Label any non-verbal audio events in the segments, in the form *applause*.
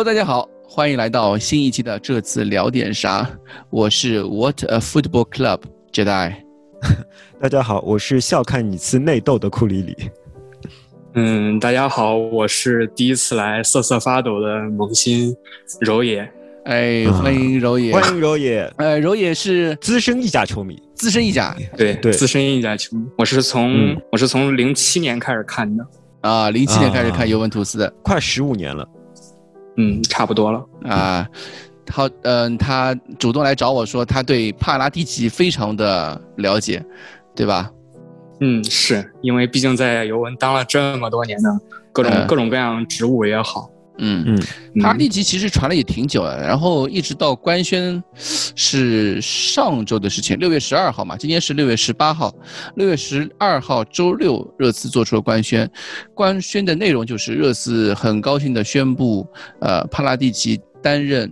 ？Hello，大家好，欢迎来到新一期的这次聊点啥。我是 What a Football Club Jedi。*laughs* 大家好，我是笑看你吃内斗的库里里。嗯，大家好，我是第一次来瑟瑟发抖的萌新柔野。哎，欢迎柔野，欢迎柔野。呃，柔野是资深意甲球迷，资深意甲，对对，资深意甲球迷。我是从我是从零七年开始看的。啊，零七年开始看尤文图斯的，快十五年了，嗯，差不多了啊。他，嗯，他主动来找我说，他对帕拉蒂奇非常的了解，对吧？嗯，是因为毕竟在尤文当了这么多年的各种各种各样职务也好。嗯。嗯，帕拉蒂奇其实传了也挺久了，然后一直到官宣是上周的事情，六月十二号嘛，今天是六月十八号，六月十二号周六，热刺做出了官宣，官宣的内容就是热刺很高兴的宣布，呃，帕拉蒂奇担任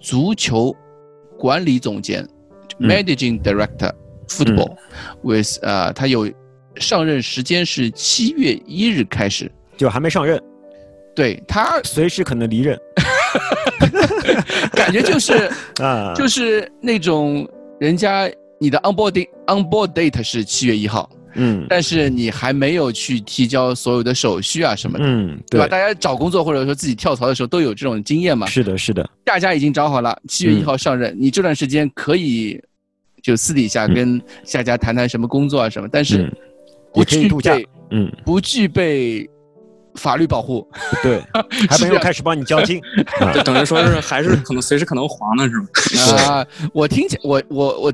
足球管理总监，Managing Director Football with，呃，他有上任时间是七月一日开始，就还没上任。对他随时可能离任，*laughs* 感觉就是啊，就是那种人家你的 onboard onboard date 是七月一号，嗯，但是你还没有去提交所有的手续啊什么的，嗯，对吧？大家找工作或者说自己跳槽的时候都有这种经验嘛。是的，是的，大家已经找好了，七月一号上任，你这段时间可以就私底下跟下家谈谈什么工作啊什么，但是不具备，嗯，不具备。法律保护，*laughs* 对，*laughs* 还没有开始帮你交金，*laughs* 就等于说是还是可能随时可能黄了，是吗？啊，我听见我我我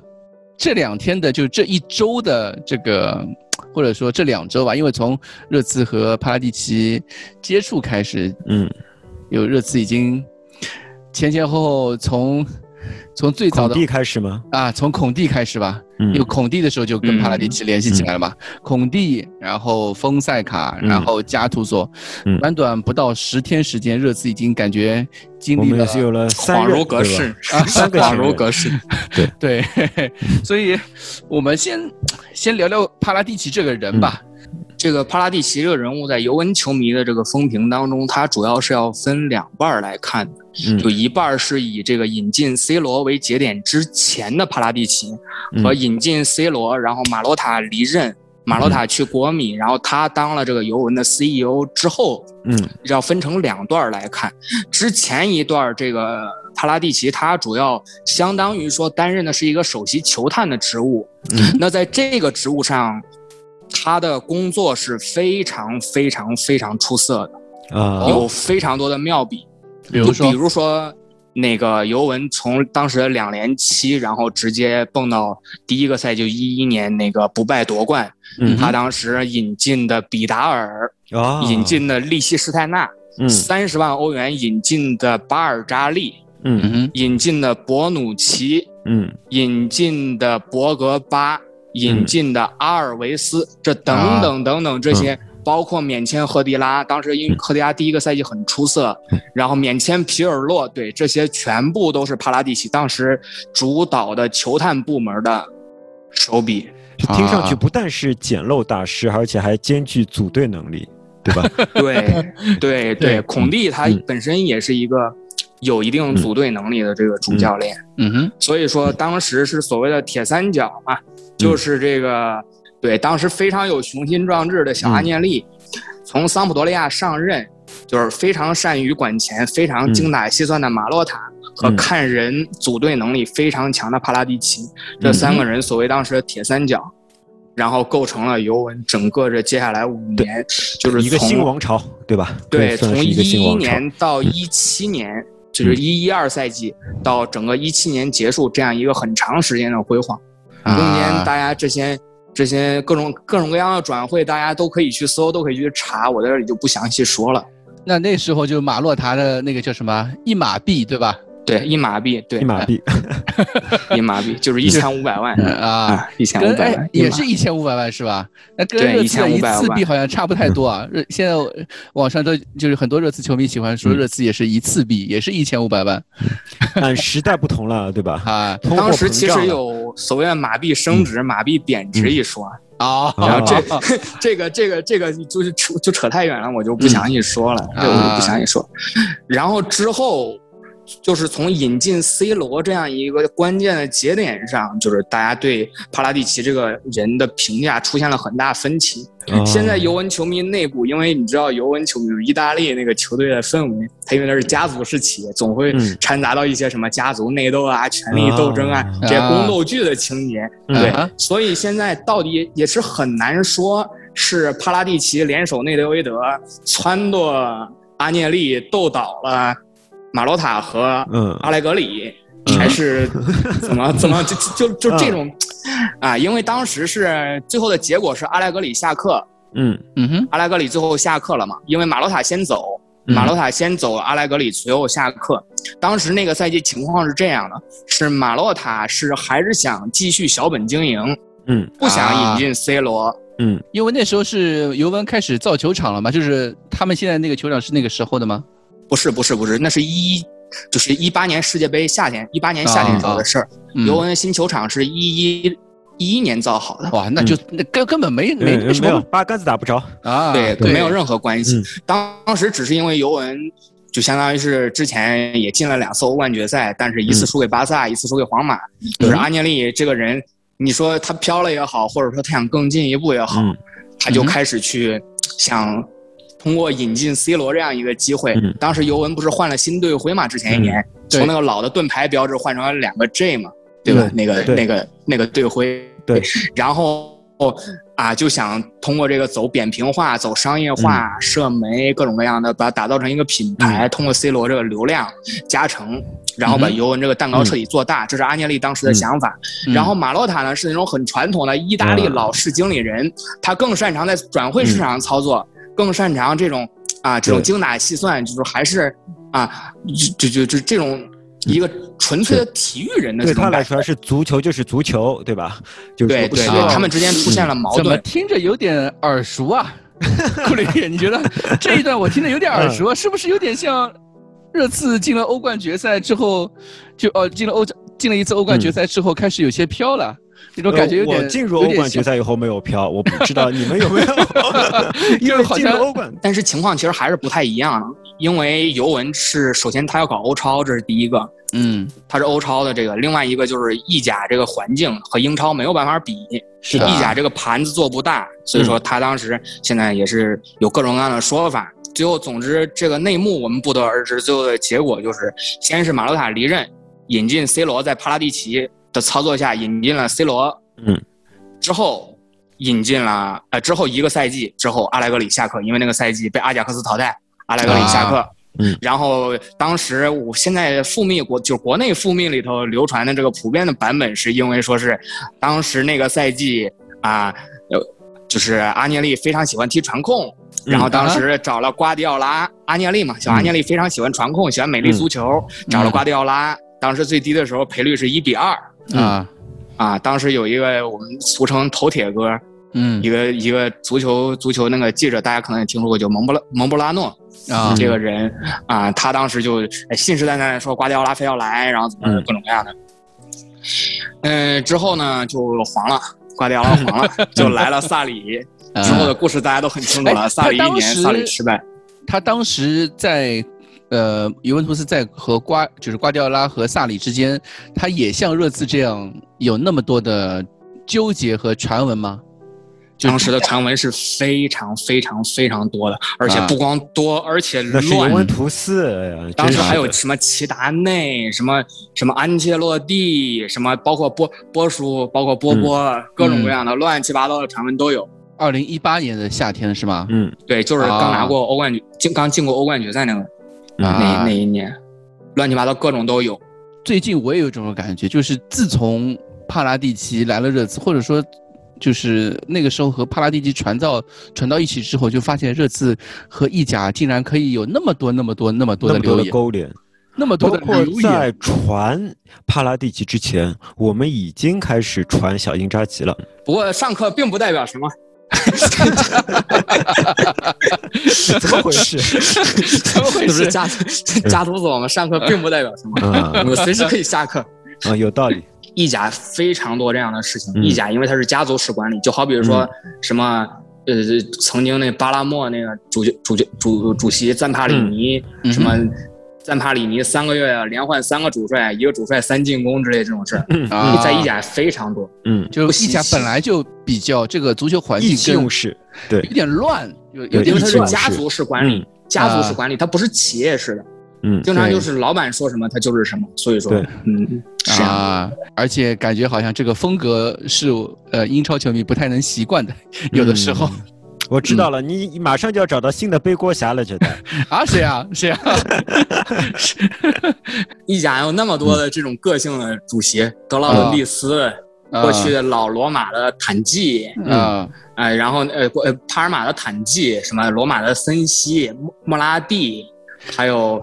这两天的就这一周的这个，或者说这两周吧，因为从热刺和帕拉蒂奇接触开始，嗯，有热刺已经前前后后从。从最早的孔蒂开始吗？啊，从孔蒂开始吧。嗯有孔蒂的时候就跟帕拉蒂奇联系起来了嘛。孔蒂，然后丰塞卡，然后加图索。嗯短短不到十天时间，热刺已经感觉经历了有了恍如隔世啊，三个 *laughs* 恍如隔世。对对，*laughs* *laughs* 所以我们先先聊聊帕拉蒂奇这个人吧。这个帕拉蒂奇这个人物在尤文球迷的这个风评当中，他主要是要分两半来看的，就一半是以这个引进 C 罗为节点之前的帕拉蒂奇，和引进 C 罗，然后马洛塔离任，马洛塔去国米，然后他当了这个尤文的 CEO 之后，嗯，要分成两段来看。之前一段这个帕拉蒂奇，他主要相当于说担任的是一个首席球探的职务，那在这个职务上。他的工作是非常非常非常出色的，啊，有非常多的妙笔，比如说，比如说那个尤文从当时的两连七，然后直接蹦到第一个赛季一一年那个不败夺冠，他当时引进的比达尔，引进的利希施泰纳，三十万欧元引进的巴尔扎利，嗯，引进的博努奇，嗯，引进的博格巴。引进的阿尔维斯，这等等等等这些，包括免签赫迪拉，当时因为赫迪拉第一个赛季很出色，然后免签皮尔洛，对这些全部都是帕拉蒂奇当时主导的球探部门的手笔。听上去不但是捡漏大师，而且还兼具组队能力，对吧？*laughs* 对对对，孔蒂他本身也是一个有一定组队能力的这个主教练。嗯哼，所以说当时是所谓的铁三角嘛。就是这个，对，当时非常有雄心壮志的小阿涅利，从桑普多利亚上任，就是非常善于管钱、非常精打细算的马洛塔和看人组队能力非常强的帕拉蒂奇，这三个人所谓当时的铁三角，然后构成了尤文整个这接下来五年，就是一个新王朝，对吧？对，从一一年。到一七年，就是一一二赛季到整个一七年结束这样一个很长时间的辉煌。中间大家这些这些各种各种各样的转会，大家都可以去搜，都可以去查，我在这里就不详细说了。那那时候就马洛塔的那个叫什么一马币，对吧？对，一马币，对，一马币，*laughs* 一马币就是一千五百万啊，一千五百万，也是一千五百万是吧？那跟热刺一次币好像差不太多啊。*laughs* 热现在网上都就是很多热刺球迷喜欢说热刺也是一次币，也是一千五百万。*laughs* 但时代不同了，对吧？啊，当时其实有所谓的马币升值、马币贬值一说啊。然后这这个这个这个就是扯就扯太远了，我就不详细说了，这我就不详细说。然后之后。就是从引进 C 罗这样一个关键的节点上，就是大家对帕拉蒂奇这个人的评价出现了很大分歧。现在尤文球迷内部，因为你知道尤文球迷意大利那个球队的氛围，他因为那是家族式企业，总会掺杂到一些什么家族内斗啊、权力斗争啊这些宫斗剧的情节。对，所以现在到底也是很难说是帕拉蒂奇联手内德维德撺掇阿涅利斗倒了。马洛塔和阿莱格里还是怎么 *laughs* 怎么就就就这种啊？因为当时是最后的结果是阿莱格里下课，嗯嗯哼，阿莱格里最后下课了嘛？因为马洛塔先走，马洛塔先走，阿莱格里随后下课。当时那个赛季情况是这样的：是马洛塔是还是想继续小本经营，嗯，不想引进 C 罗，嗯，因为那时候是尤文开始造球场了嘛？就是他们现在那个球场是那个时候的吗？不是不是不是，那是一，就是一八年世界杯夏天，一八年夏天时候的事儿。尤文新球场是一一一一年造好的。哇，那就那根根本没没没什么八竿子打不着啊，对，没有任何关系。当当时只是因为尤文就相当于是之前也进了两次欧冠决赛，但是一次输给巴萨，一次输给皇马。就是阿涅利这个人，你说他飘了也好，或者说他想更进一步也好，他就开始去想。通过引进 C 罗这样一个机会，当时尤文不是换了新队徽嘛？之前一年从那个老的盾牌标志换成了两个 J 嘛，对吧？那个那个那个队徽。对，然后啊，就想通过这个走扁平化、走商业化、社媒各种各样的，把它打造成一个品牌。通过 C 罗这个流量加成，然后把尤文这个蛋糕彻底做大。这是阿涅利当时的想法。然后马洛塔呢，是那种很传统的意大利老式经理人，他更擅长在转会市场上操作。更擅长这种啊，这种精打细算，就是还是啊，就就就这种一个纯粹的体育人的。对他来说是足球就是足球，对吧？对对对，他们之间出现了矛盾。怎么听着有点耳熟啊？*laughs* 库里，你觉得这一段我听着有点耳熟，是不是有点像热刺进了欧冠决赛之后，就哦进了欧进了一次欧冠决赛之后开始有些飘了？这种感觉有点。我进入欧冠决赛以后没有飘，我不知道 *laughs* 你们有没有。*laughs* 因为进入欧冠，但是情况其实还是不太一样。因为尤文是首先他要搞欧超，这是第一个。嗯，他是欧超的这个。另外一个就是意甲这个环境和英超没有办法比。是意甲这个盘子做不大，所以说他当时现在也是有各种各样的说法。最后，总之这个内幕我们不得而知。最后的结果就是，先是马洛塔离任，引进 C 罗，在帕拉蒂奇。的操作下引进了 C 罗，嗯，之后引进了呃之后一个赛季之后阿莱格里下课，因为那个赛季被阿贾克斯淘汰，阿莱格里下课，嗯，然后当时我现在复密国就国内复密里头流传的这个普遍的版本是因为说是当时那个赛季啊，呃，就是阿涅利非常喜欢踢传控，然后当时找了瓜迪奥拉，阿涅利嘛，小阿涅利非常喜欢传控，喜欢美丽足球，找了瓜迪奥拉，当时最低的时候赔率是一比二。啊，啊！当时有一个我们俗称“头铁哥”，嗯，一个一个足球足球那个记者，大家可能也听说过，叫蒙布拉蒙布拉诺啊，这个人啊，他当时就信誓旦旦说瓜迪奥拉非要来，然后怎么各种各样的。嗯，之后呢就黄了，瓜迪奥拉黄了，*laughs* 就来了萨里。之后的故事大家都很清楚了，萨里一年，萨里失败。他当时在。呃，尤文图斯在和瓜就是瓜迪奥拉和萨里之间，他也像热刺这样有那么多的纠结和传闻吗？当时的传闻是非常非常非常多的，而且不光多，而且乱。尤文图斯，当时还有什么齐达内，什么什么安切洛蒂，什么包括波波叔，包括波波，各种各样的乱七八糟的传闻都有。二零一八年的夏天是吗？嗯，对，就是刚拿过欧冠进，刚进过欧冠决赛那个。那那一年，乱七八糟各种都有。最近我也有这种感觉，就是自从帕拉蒂奇来了热刺，或者说，就是那个时候和帕拉蒂奇传到传到一起之后，就发现热刺和意甲竟然可以有那么多、那么多、那么多的留言勾连。那么多的包括在传帕拉蒂奇之前，我们已经开始传小因扎吉了。不过上课并不代表什么。*laughs* 怎么回事？*laughs* 怎么回事？*laughs* 家家族所嘛，上课并不代表什么，我们随时可以下课。啊，有道理。意甲非常多这样的事情。意甲因为它是家族式管理，就好比如说什么呃，曾经那巴拉莫那个主主主主席赞帕里尼什么。赞帕里尼三个月连换三个主帅，一个主帅三进攻之类这种事儿，在意甲非常多。嗯，就是意甲本来就比较这个足球环境跟对有点乱，有有因为它是家族式管理，家族式管理它不是企业式的。嗯，经常就是老板说什么，他就是什么。所以说，嗯，啊，而且感觉好像这个风格是呃英超球迷不太能习惯的，有的时候。我知道了，你马上就要找到新的背锅侠了，觉得 *laughs* 啊？谁啊？谁啊？*laughs* 意甲有那么多的这种个性的主席，德劳伦蒂斯，过去的老罗马的坦季，嗯，哎，然后呃，呃，帕尔马的坦季，什么罗马的森西、莫莫拉蒂，还有。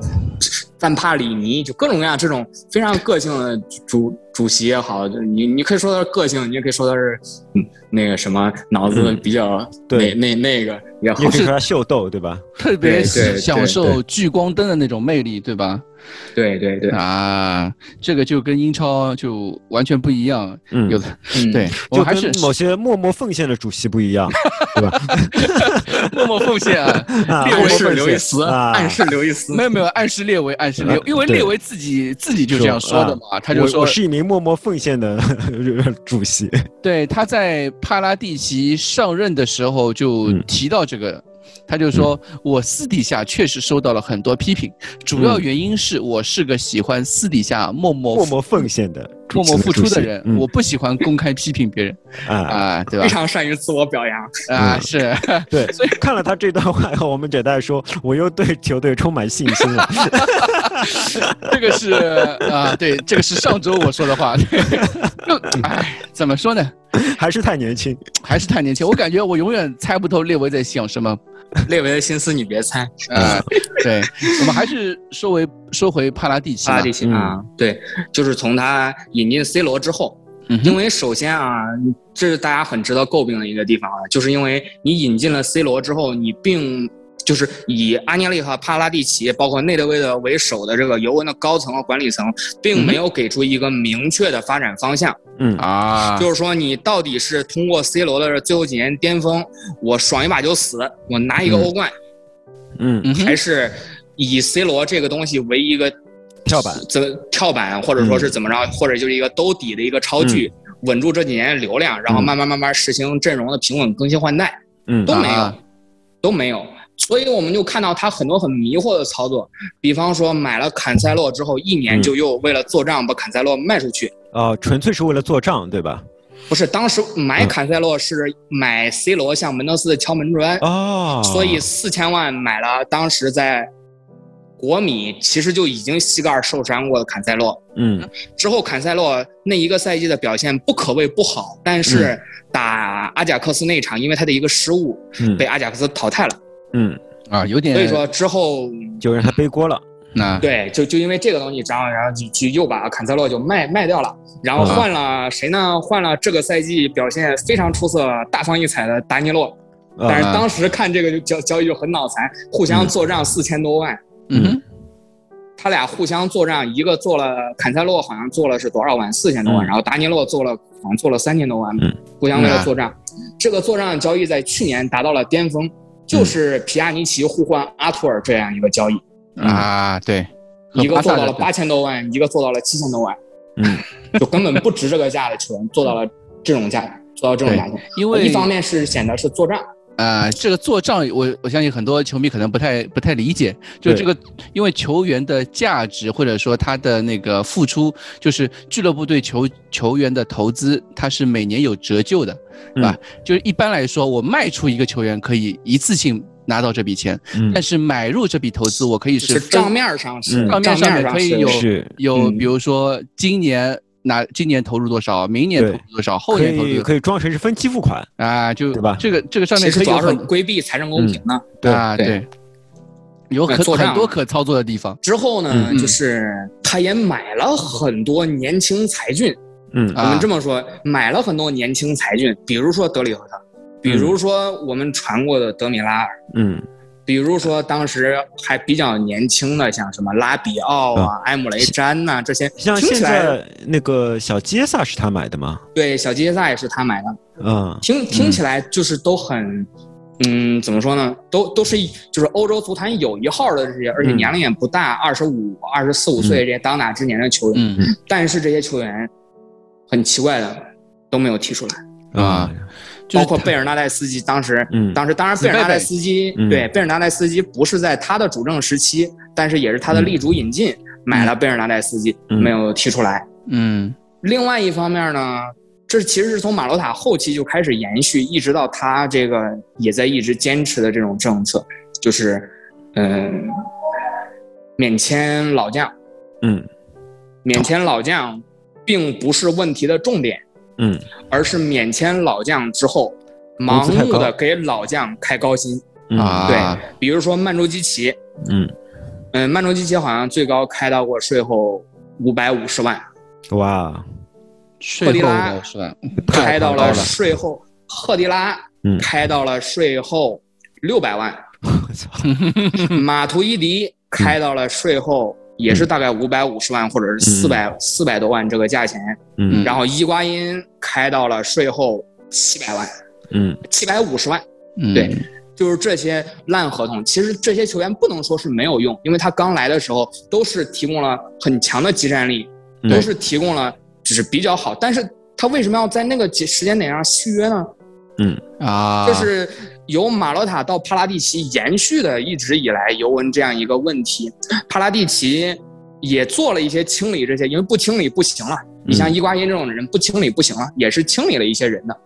范帕里尼就各种各样这种非常个性的主主席也好，你你可以说他是个性，你也可以说他是嗯那个什么脑子比较那那那个也好，也可以说他秀逗对吧？特别享受聚光灯的那种魅力对吧？对对对啊，这个就跟英超就完全不一样，嗯，有的对，就跟某些默默奉献的主席不一样，*laughs* 对吧？*laughs* 默默奉献啊，暗示刘易斯，*laughs* 暗示刘易斯，没有没有，暗示列维，暗示列，因为列维自己自己就这样说的嘛，他就说我是一名默默奉献的主席。对，他在帕拉蒂奇上任的时候就提到这个。他就说：“我私底下确实收到了很多批评，主要原因是我是个喜欢私底下默默默默奉献的、默默付出的人，我不喜欢公开批评别人 *laughs* 啊，对吧？非常善于自我表扬 *laughs* 啊，是 *laughs* 对。所以看了他这段话以后，我们简单说，我又对球队充满信心了。这个是啊，对，这个是上周我说的话。就哎，怎么说呢？还是太年轻，还是太年轻。我感觉我永远猜不透列维在想什么。”列维的心思你别猜，*laughs* 啊，对，我们还是说回说回帕拉蒂奇，帕拉蒂奇啊，对，就是从他引进 C 罗之后，因为首先啊，这是大家很值得诟病的一个地方啊，就是因为你引进了 C 罗之后，你并。就是以阿涅利和帕拉蒂奇，包括内德维德为首的这个尤文的高层和管理层，并没有给出一个明确的发展方向。嗯。啊，就是说你到底是通过 C 罗的最后几年巅峰，我爽一把就死，我拿一个欧冠，嗯，还是以 C 罗这个东西为一个跳板，怎跳板，或者说是怎么着，或者就是一个兜底的一个超巨，稳住这几年流量，然后慢慢慢慢实行阵容的平稳更新换代，嗯，都没有，都没有。所以我们就看到他很多很迷惑的操作，比方说买了坎塞洛之后，一年就又为了做账把坎塞洛卖出去。哦，纯粹是为了做账，对吧？不是，当时买坎塞洛是买 C 罗向门德斯敲门砖。哦。所以四千万买了当时在国米其实就已经膝盖受伤过的坎塞洛。嗯。之后坎塞洛那一个赛季的表现不可谓不好，但是打阿贾克斯那场，因为他的一个失误，被阿贾克斯淘汰了。嗯啊，有点，所以说之后就让他背锅了。那对，就就因为这个东西，然后然后就就又把坎塞洛就卖卖掉了，然后换了谁呢？换了这个赛季表现非常出色、大放异彩的达尼洛。但是当时看这个就交交易就很脑残，互相做账四千多万。嗯，他俩互相做账，一个做了坎塞洛好像做了是多少万？四千多万。然后达尼洛做了好像做了三千多万。嗯，互相为了做账，这个做账交易在去年达到了巅峰。就是皮亚尼奇互换阿图尔这样一个交易啊，对，一个做到了八千多万，一个做到了七千多万，嗯，*laughs* 就根本不值这个价的球员做到了这种价，做到这种价钱，因为一方面是显得是做账。啊，这个做账，我我相信很多球迷可能不太不太理解，就这个，因为球员的价值或者说他的那个付出，就是俱乐部对球球员的投资，它是每年有折旧的，对吧？就是一般来说，我卖出一个球员可以一次性拿到这笔钱，但是买入这笔投资，我可以是账面上是账面上面可以有有，比如说今年。那今年投入多少？明年投入多少？后年投入可以装成是分期付款啊，就对吧？这个这个上面可以很规避财政公平呢。对啊，对。有很很多可操作的地方。之后呢，就是他也买了很多年轻才俊。嗯，我们这么说，买了很多年轻才俊，比如说德里赫特，比如说我们传过的德米拉尔，嗯，比如说当时还比较年轻的，像什么拉比奥啊、埃姆雷詹呐这些。像现在那个小杰萨是他买的吗？对，小杰萨也是他买的。嗯，听听起来就是都很，嗯，怎么说呢？都都是就是欧洲足坛有一号的这些，而且年龄也不大，二十五、二十四五岁这些当打之年的球员。嗯，但是这些球员。很奇怪的，都没有踢出来啊，包括贝尔纳代斯基，当时，嗯当时当然贝尔纳代斯基对贝尔纳代斯基不是在他的主政时期，但是也是他的力主引进买了贝尔纳代斯基，没有提出来。嗯，另外一方面呢，这其实是从马洛塔后期就开始延续，一直到他这个也在一直坚持的这种政策，就是嗯，免签老将，嗯，免签老将。并不是问题的重点，嗯，而是免签老将之后，盲目的给老将开高薪。啊，对，比如说曼朱基奇，嗯，嗯，曼朱基奇好像最高开到过税后五百五十万，哇，赫迪拉开到了税后，赫迪拉开到了税后六百万，*laughs* 我操，马图伊迪开到了税后。也是大概五百五十万或者是四百四百多万这个价钱，嗯，然后伊瓜因开到了税后七百万，嗯，七百五十万，嗯，对，就是这些烂合同。其实这些球员不能说是没有用，因为他刚来的时候都是提供了很强的集战力，都是提供了就是比较好。但是他为什么要在那个时间点上续约呢？嗯。啊，就是。由马洛塔到帕拉蒂奇延续的一直以来尤文这样一个问题，帕拉蒂奇也做了一些清理，这些因为不清理不行了。你像伊瓜因这种人不清理不行了，也是清理了一些人的，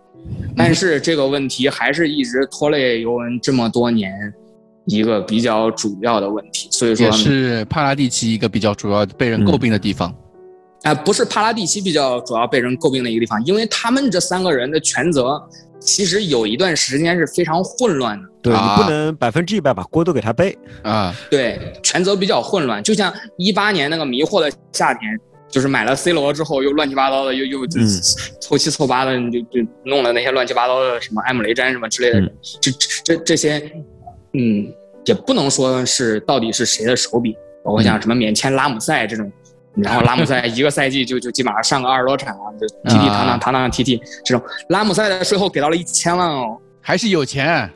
但是这个问题还是一直拖累尤文这么多年一个比较主要的问题。所以说，也是帕拉蒂奇一个比较主要被人诟病的地方。啊，不是帕拉蒂奇比较主要被人诟病的一个地方，因为他们这三个人的权责。其实有一段时间是非常混乱的，对你不能百分之一百把锅都给他背啊。对，权责比较混乱，就像一八年那个迷惑的夏天，就是买了 C 罗之后又乱七八糟的，又又凑七凑八的，就就弄了那些乱七八糟的什么埃姆雷詹什么之类的，这这这些，嗯，也不能说是到底是谁的手笔，包括像什么免签拉姆塞这种。然后拉姆塞一个赛季就就基本上上个二十多场啊，就踢踢堂堂堂堂踢踢这种。拉姆塞的税后给到了一千万哦，还是有钱。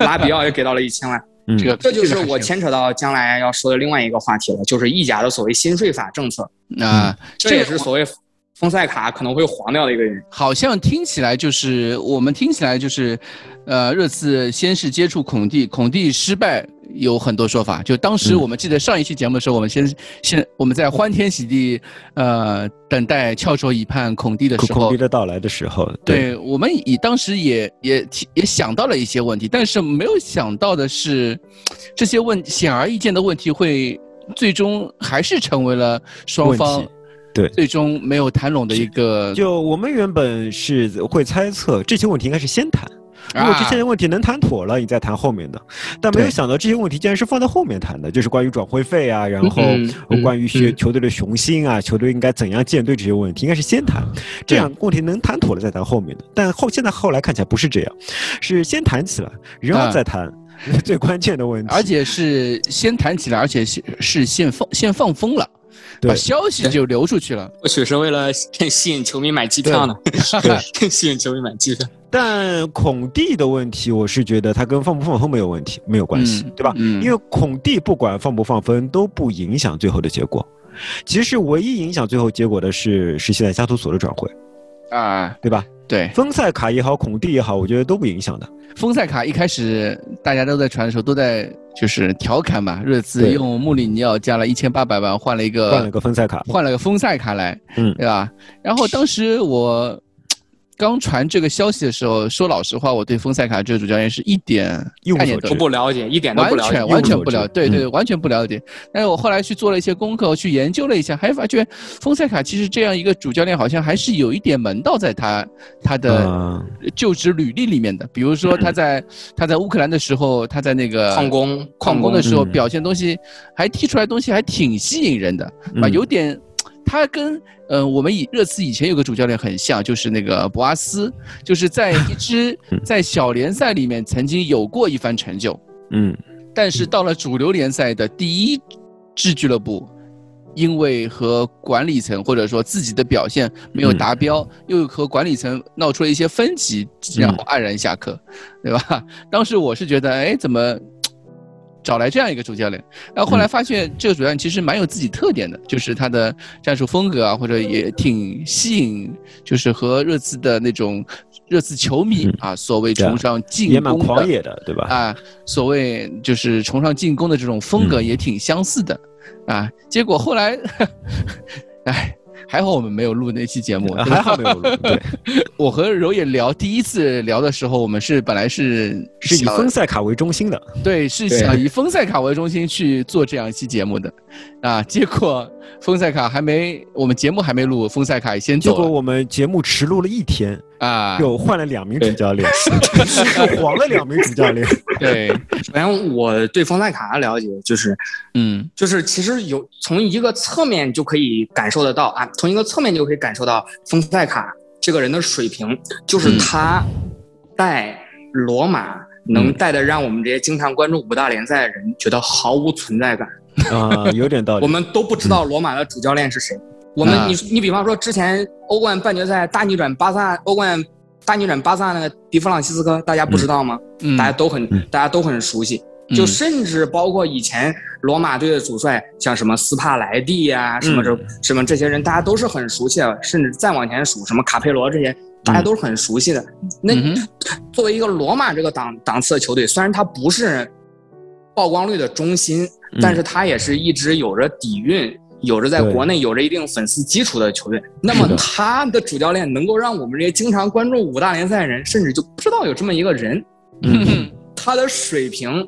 拉比奥也给到了一千万，*laughs* 这个这就是我牵扯到将来要说的另外一个话题了，就是意甲的所谓新税法政策啊，这也是所谓丰塞卡可能会黄掉的一个原因。好像听起来就是我们听起来就是，呃，热刺先是接触孔蒂，孔蒂失败。有很多说法，就当时我们记得上一期节目的时候，我们先先我们在欢天喜地，呃，等待翘首以盼孔蒂的时候，孔蒂的到来的时候，对我们以当时也也也想到了一些问题，但是没有想到的是，这些问显而易见的问题会最终还是成为了双方对最终没有谈拢的一个。就我们原本是会猜测这些问题应该是先谈。如果这些问题能谈妥了，你再谈后面的，但没有想到这些问题竟然是放在后面谈的，就是关于转会费啊，然后关于球球队的雄心啊，球队应该怎样建队这些问题，应该是先谈，这样问题能谈妥了再谈后面的。但后现在后来看起来不是这样，是先谈起来，然后再谈最关键的问题，而且是先谈起来，而且是是先放先放风了。把消息就流出去了，或许是为了吸引球迷买机票呢？对，*laughs* *laughs* 吸引球迷买机票。但孔蒂的问题，我是觉得他跟放不放风没有问题，没有关系，对吧？嗯。因为孔蒂不管放不放风都不影响最后的结果。其实唯一影响最后结果的是是现在加图索的转会，啊，对吧？对，丰塞卡也好，孔蒂也好，我觉得都不影响的。丰塞卡一开始大家都在传的时候，都在就是调侃嘛，热刺用穆里尼奥加了一千八百万换了一个换了个丰塞卡，换了个丰塞卡来，嗯，对吧？然后当时我刚传这个消息的时候，说老实话，我对丰塞卡这个主教练是一点概念都不了解，一点都不了解，完全完全不了解，对对，完全不了解。但是我后来去做了一些功课，去研究了一下，还发觉丰塞卡其实这样一个主教练，好像还是有一点门道在他他的就职履历里面的。比如说他在他在乌克兰的时候，他在那个矿工矿工。的时候表现东西，还踢出来东西还挺吸引人的啊，有点。他跟呃我们以热刺以前有个主教练很像，就是那个博阿斯，就是在一支 *laughs* 在小联赛里面曾经有过一番成就，嗯，但是到了主流联赛的第一支俱乐部，因为和管理层或者说自己的表现没有达标，又和管理层闹出了一些分歧，然后黯然下课，对吧？当时我是觉得，哎，怎么？找来这样一个主教练，然后后来发现这个主教练其实蛮有自己特点的，就是他的战术风格啊，或者也挺吸引，就是和热刺的那种热刺球迷啊，所谓崇尚进攻也蛮狂野的，对吧？啊，所谓就是崇尚进攻的这种风格也挺相似的，啊，结果后来，哎。*laughs* 还好我们没有录那期节目，还好没有录。对，*laughs* 我和柔也聊第一次聊的时候，我们是本来是是以丰塞卡为中心的，对，是想以丰塞卡为中心去做这样一期节目的，啊，结果丰塞卡还没，我们节目还没录，丰塞卡先走。结果我们节目迟录了一天。啊，又换了两名主教练，*laughs* 又黄了两名主教练。*laughs* 对，*laughs* 首先我对丰塞卡的了解就是，嗯，就是其实有从一个侧面就可以感受得到啊，从一个侧面就可以感受到丰塞卡这个人的水平，就是他带罗马能带的让我们这些经常关注五大联赛的人觉得毫无存在感啊，有点道理。*laughs* 我们都不知道罗马的主教练是谁。我们你你比方说之前欧冠半决赛大逆转巴萨，欧冠大逆转巴萨那个迪弗朗西斯科，大家不知道吗？嗯，大家都很大家都很熟悉，就甚至包括以前罗马队的主帅，像什么斯帕莱蒂呀，什么这什么这些人，大家都是很熟悉的。甚至再往前数，什么卡佩罗这些，大家都是很熟悉的。那作为一个罗马这个档档次的球队，虽然他不是曝光率的中心，但是他也是一直有着底蕴。有着在国内有着一定粉丝基础的球队，那么他的主教练能够让我们这些经常关注五大联赛的人，甚至就不知道有这么一个人。嗯，*laughs* 他的水平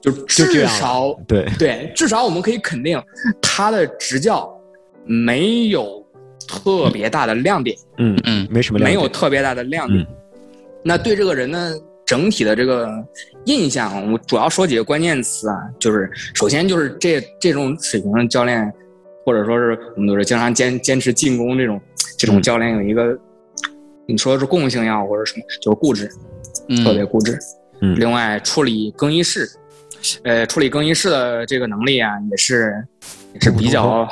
就至少对对，至少我们可以肯定他的执教没有特别大的亮点。嗯嗯，没什么没有特别大的亮点。那对这个人呢？整体的这个印象，我主要说几个关键词啊，就是首先就是这这种水平的教练，或者说是我们都是经常坚坚持进攻这种这种教练有一个，你说是共性呀或者什么，就是固执，特别固执。嗯。另外处理更衣室，呃，处理更衣室的这个能力啊，也是也是比较，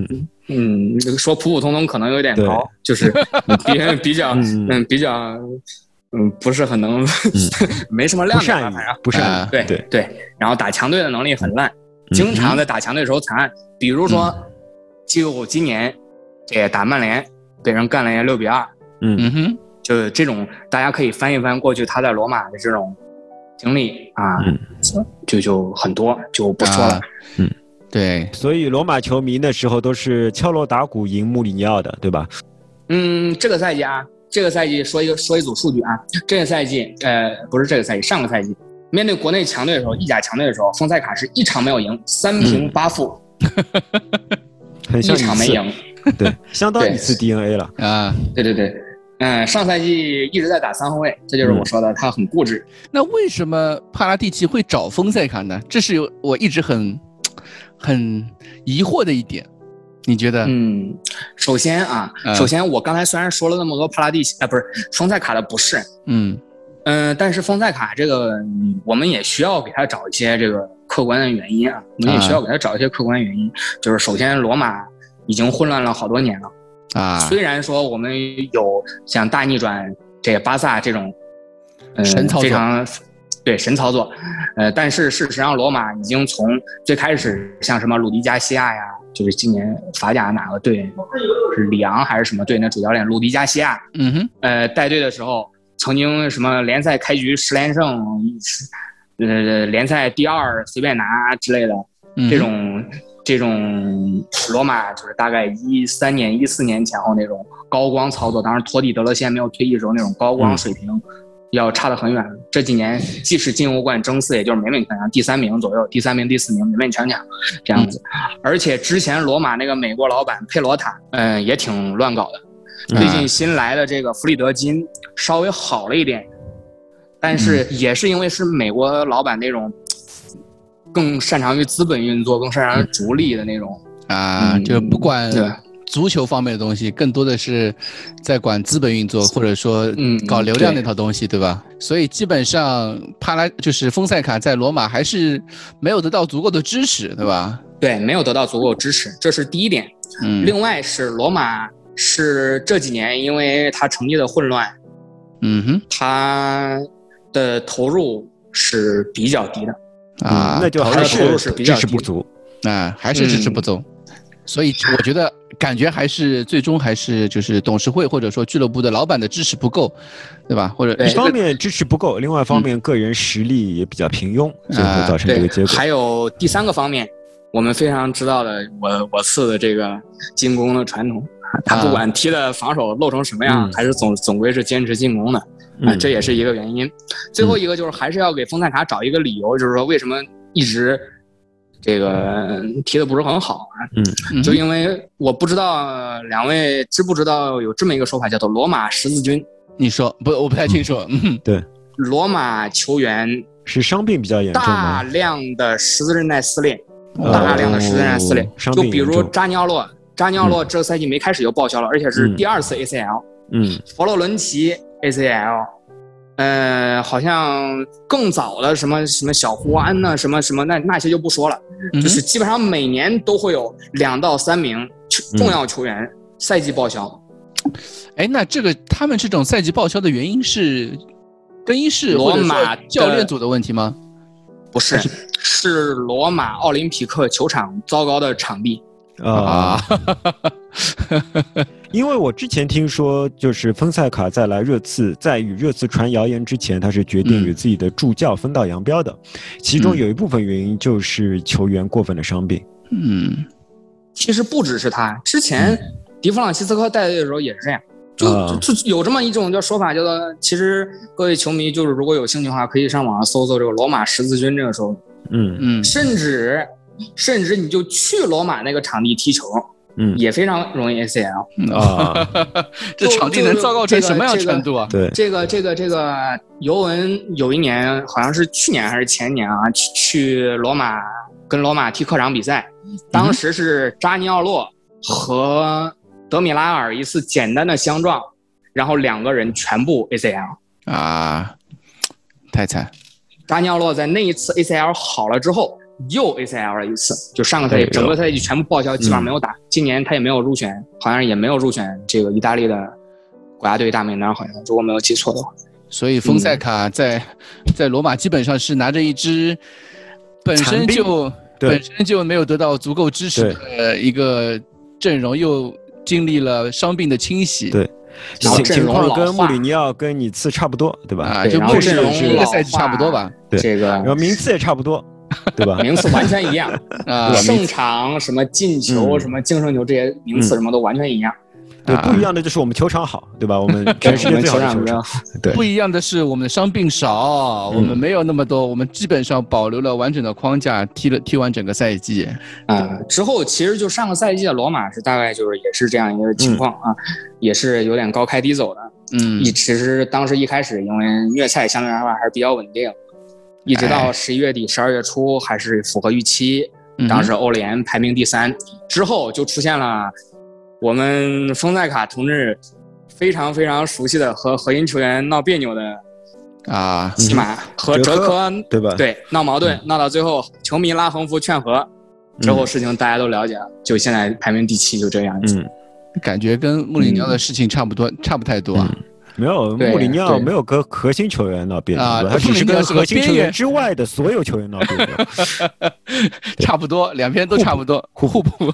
*laughs* 嗯，说普普通通可能有点高，就是 *laughs* 比比较嗯比较。嗯，不是很能，*laughs* 没什么亮点，反正不善对对对。然后打强队的能力很烂，经常在打强队的时候惨案。比如说，就今年这打曼联被人干了一六比二，嗯哼，就这种大家可以翻一翻过去他在罗马的这种经历啊，就就很多就不说了。嗯，对，所以罗马球迷那时候都是敲锣打鼓赢穆里尼奥的，对吧？嗯，这个赛季啊。这个赛季说一个说一组数据啊，这个赛季呃不是这个赛季，上个赛季面对国内强队的时候，意甲强队的时候，丰塞卡是一场没有赢，三平八负，*laughs* 一场没赢，对，*laughs* 相当一次 DNA 了啊，对对对，嗯，上赛季一直在打三后卫，这就是我说的，他很固执。那为什么帕拉蒂奇会找丰塞卡呢？这是有我一直很很疑惑的一点。你觉得？嗯，首先啊，首先我刚才虽然说了那么多帕拉蒂奇，啊，不是丰塞卡的不是，嗯嗯，但是丰塞卡这个，我们也需要给他找一些这个客观的原因啊，我们也需要给他找一些客观原因。就是首先，罗马已经混乱了好多年了啊，虽然说我们有像大逆转这巴萨这种，嗯，非常对神操作，呃，但是事实上，罗马已经从最开始像什么鲁迪加西亚呀。就是今年法甲哪个队是里昂还是什么队？那主教练鲁迪加西亚，嗯哼，呃，带队的时候曾经什么联赛开局十连胜，呃，联赛第二随便拿之类的，这种这种罗马就是大概一三年、一四年前后那种高光操作，当时托蒂德勒现在没有退役时候那种高光水平。要差得很远。这几年即使进欧冠争四，也就是勉勉强强第三名左右，第三名、第四名勉勉强强这样子。而且之前罗马那个美国老板佩罗塔，嗯，也挺乱搞的。最近新来的这个弗里德金稍微好了一点，但是也是因为是美国老板那种更擅长于资本运作、更擅长于逐利的那种啊，就不管。足球方面的东西更多的是在管资本运作，或者说嗯搞流量那套东西，对吧？所以基本上帕拉就是丰塞卡在罗马还是没有得到足够的支持，对吧？对，没有得到足够支持，这是第一点。嗯，另外是罗马是这几年因为他成绩的混乱，嗯哼，他的投入是比较低的啊，那就还是支持不足啊，还是支持不足。所以我觉得，感觉还是最终还是就是董事会或者说俱乐部的老板的支持不够，对吧？或者一方面支持不够，另外一方面个人实力也比较平庸，最后造成这个结果。还有第三个方面，我们非常知道的，我我次的这个进攻的传统，他不管踢的防守漏成什么样，还是总总归是坚持进攻的，啊，这也是一个原因。最后一个就是还是要给丰塞卡找一个理由，就是说为什么一直。这个提的不是很好啊，嗯，就因为我不知道两位知不知道有这么一个说法，叫做“罗马十字军”。你说不？我不太清楚。嗯，对，罗马球员是伤病比较严重大量的十字韧带撕裂，大量的十字韧带撕裂。就比如扎尼奥洛，扎尼奥洛这个赛季没开始就报销了，而且是第二次 ACL。嗯，佛罗伦齐 ACL。呃，好像更早的什么什么小胡安呢，什么什么那那些就不说了，就是基本上每年都会有两到三名重要球员赛季报销。哎，那这个他们这种赛季报销的原因是更衣室罗马教练组的问题吗？不是，是罗马奥林匹克球场糟糕的场地。啊，*laughs* *laughs* 因为我之前听说，就是丰塞卡在来热刺，在与热刺传谣言之前，他是决定与自己的助教分道扬镳的。其中有一部分原因就是球员过分的伤病。嗯，其实不只是他，之前迪弗朗西斯科带队的时候也是这样，就就有这么一种叫说法，叫做其实各位球迷就是如果有兴趣的话，可以上网上搜搜这个罗马十字军这个时候，嗯。嗯，甚至。甚至你就去罗马那个场地踢球，嗯，也非常容易 ACL 啊。*laughs* 这场地能糟糕成什么样程度啊？对，这个这个这个尤文有一年好像是去年还是前年啊，去去罗马跟罗马踢客场比赛，当时是扎尼奥洛和德米拉尔一次简单的相撞，然后两个人全部 ACL 啊，太惨。扎尼奥洛在那一次 ACL 好了之后。又 ACL 了一次，就上个赛季整个赛季全部报销，基本上没有打。今年他也没有入选，好像也没有入选这个意大利的国家队大名单，好像如果没有记错的话。所以丰塞卡在在罗马基本上是拿着一支本身就本身就没有得到足够支持的一个阵容，又经历了伤病的清洗。对，情况跟穆里尼奥跟你次差不多，对吧？啊，就穆里尼奥一个赛季差不多吧。对，这个然后名次也差不多。对吧？名次完全一样 *laughs* 啊，胜场、什么进球、什么净胜球这些名次什么都完全一样。对，不一样的就是我们球场好，对吧？我们全世界最好的球场。对，不一样的是我们的伤病少，我们没有那么多，我们基本上保留了完整的框架，踢了踢完整个赛季。啊，之后其实就上个赛季的罗马是大概就是也是这样一个情况啊，也是有点高开低走的。嗯，一其实当时一开始因为虐菜相对来说还是比较稳定。一直到十一月底、十二月初还是符合预期，当时欧联排名第三，之后就出现了我们丰塞卡同志非常非常熟悉的和核心球员闹别扭的啊，起码和哲科对吧？对，闹矛盾闹到最后，球迷拉横幅劝和，之后事情大家都了解了，就现在排名第七，就这样子。感觉跟穆里尼奥的事情差不多，差不太多啊。没有穆里尼奥没有跟核心球员闹别扭，他只是跟核心球员之外的所有球员闹别扭，*laughs* 差不多，两边都差不多，互补。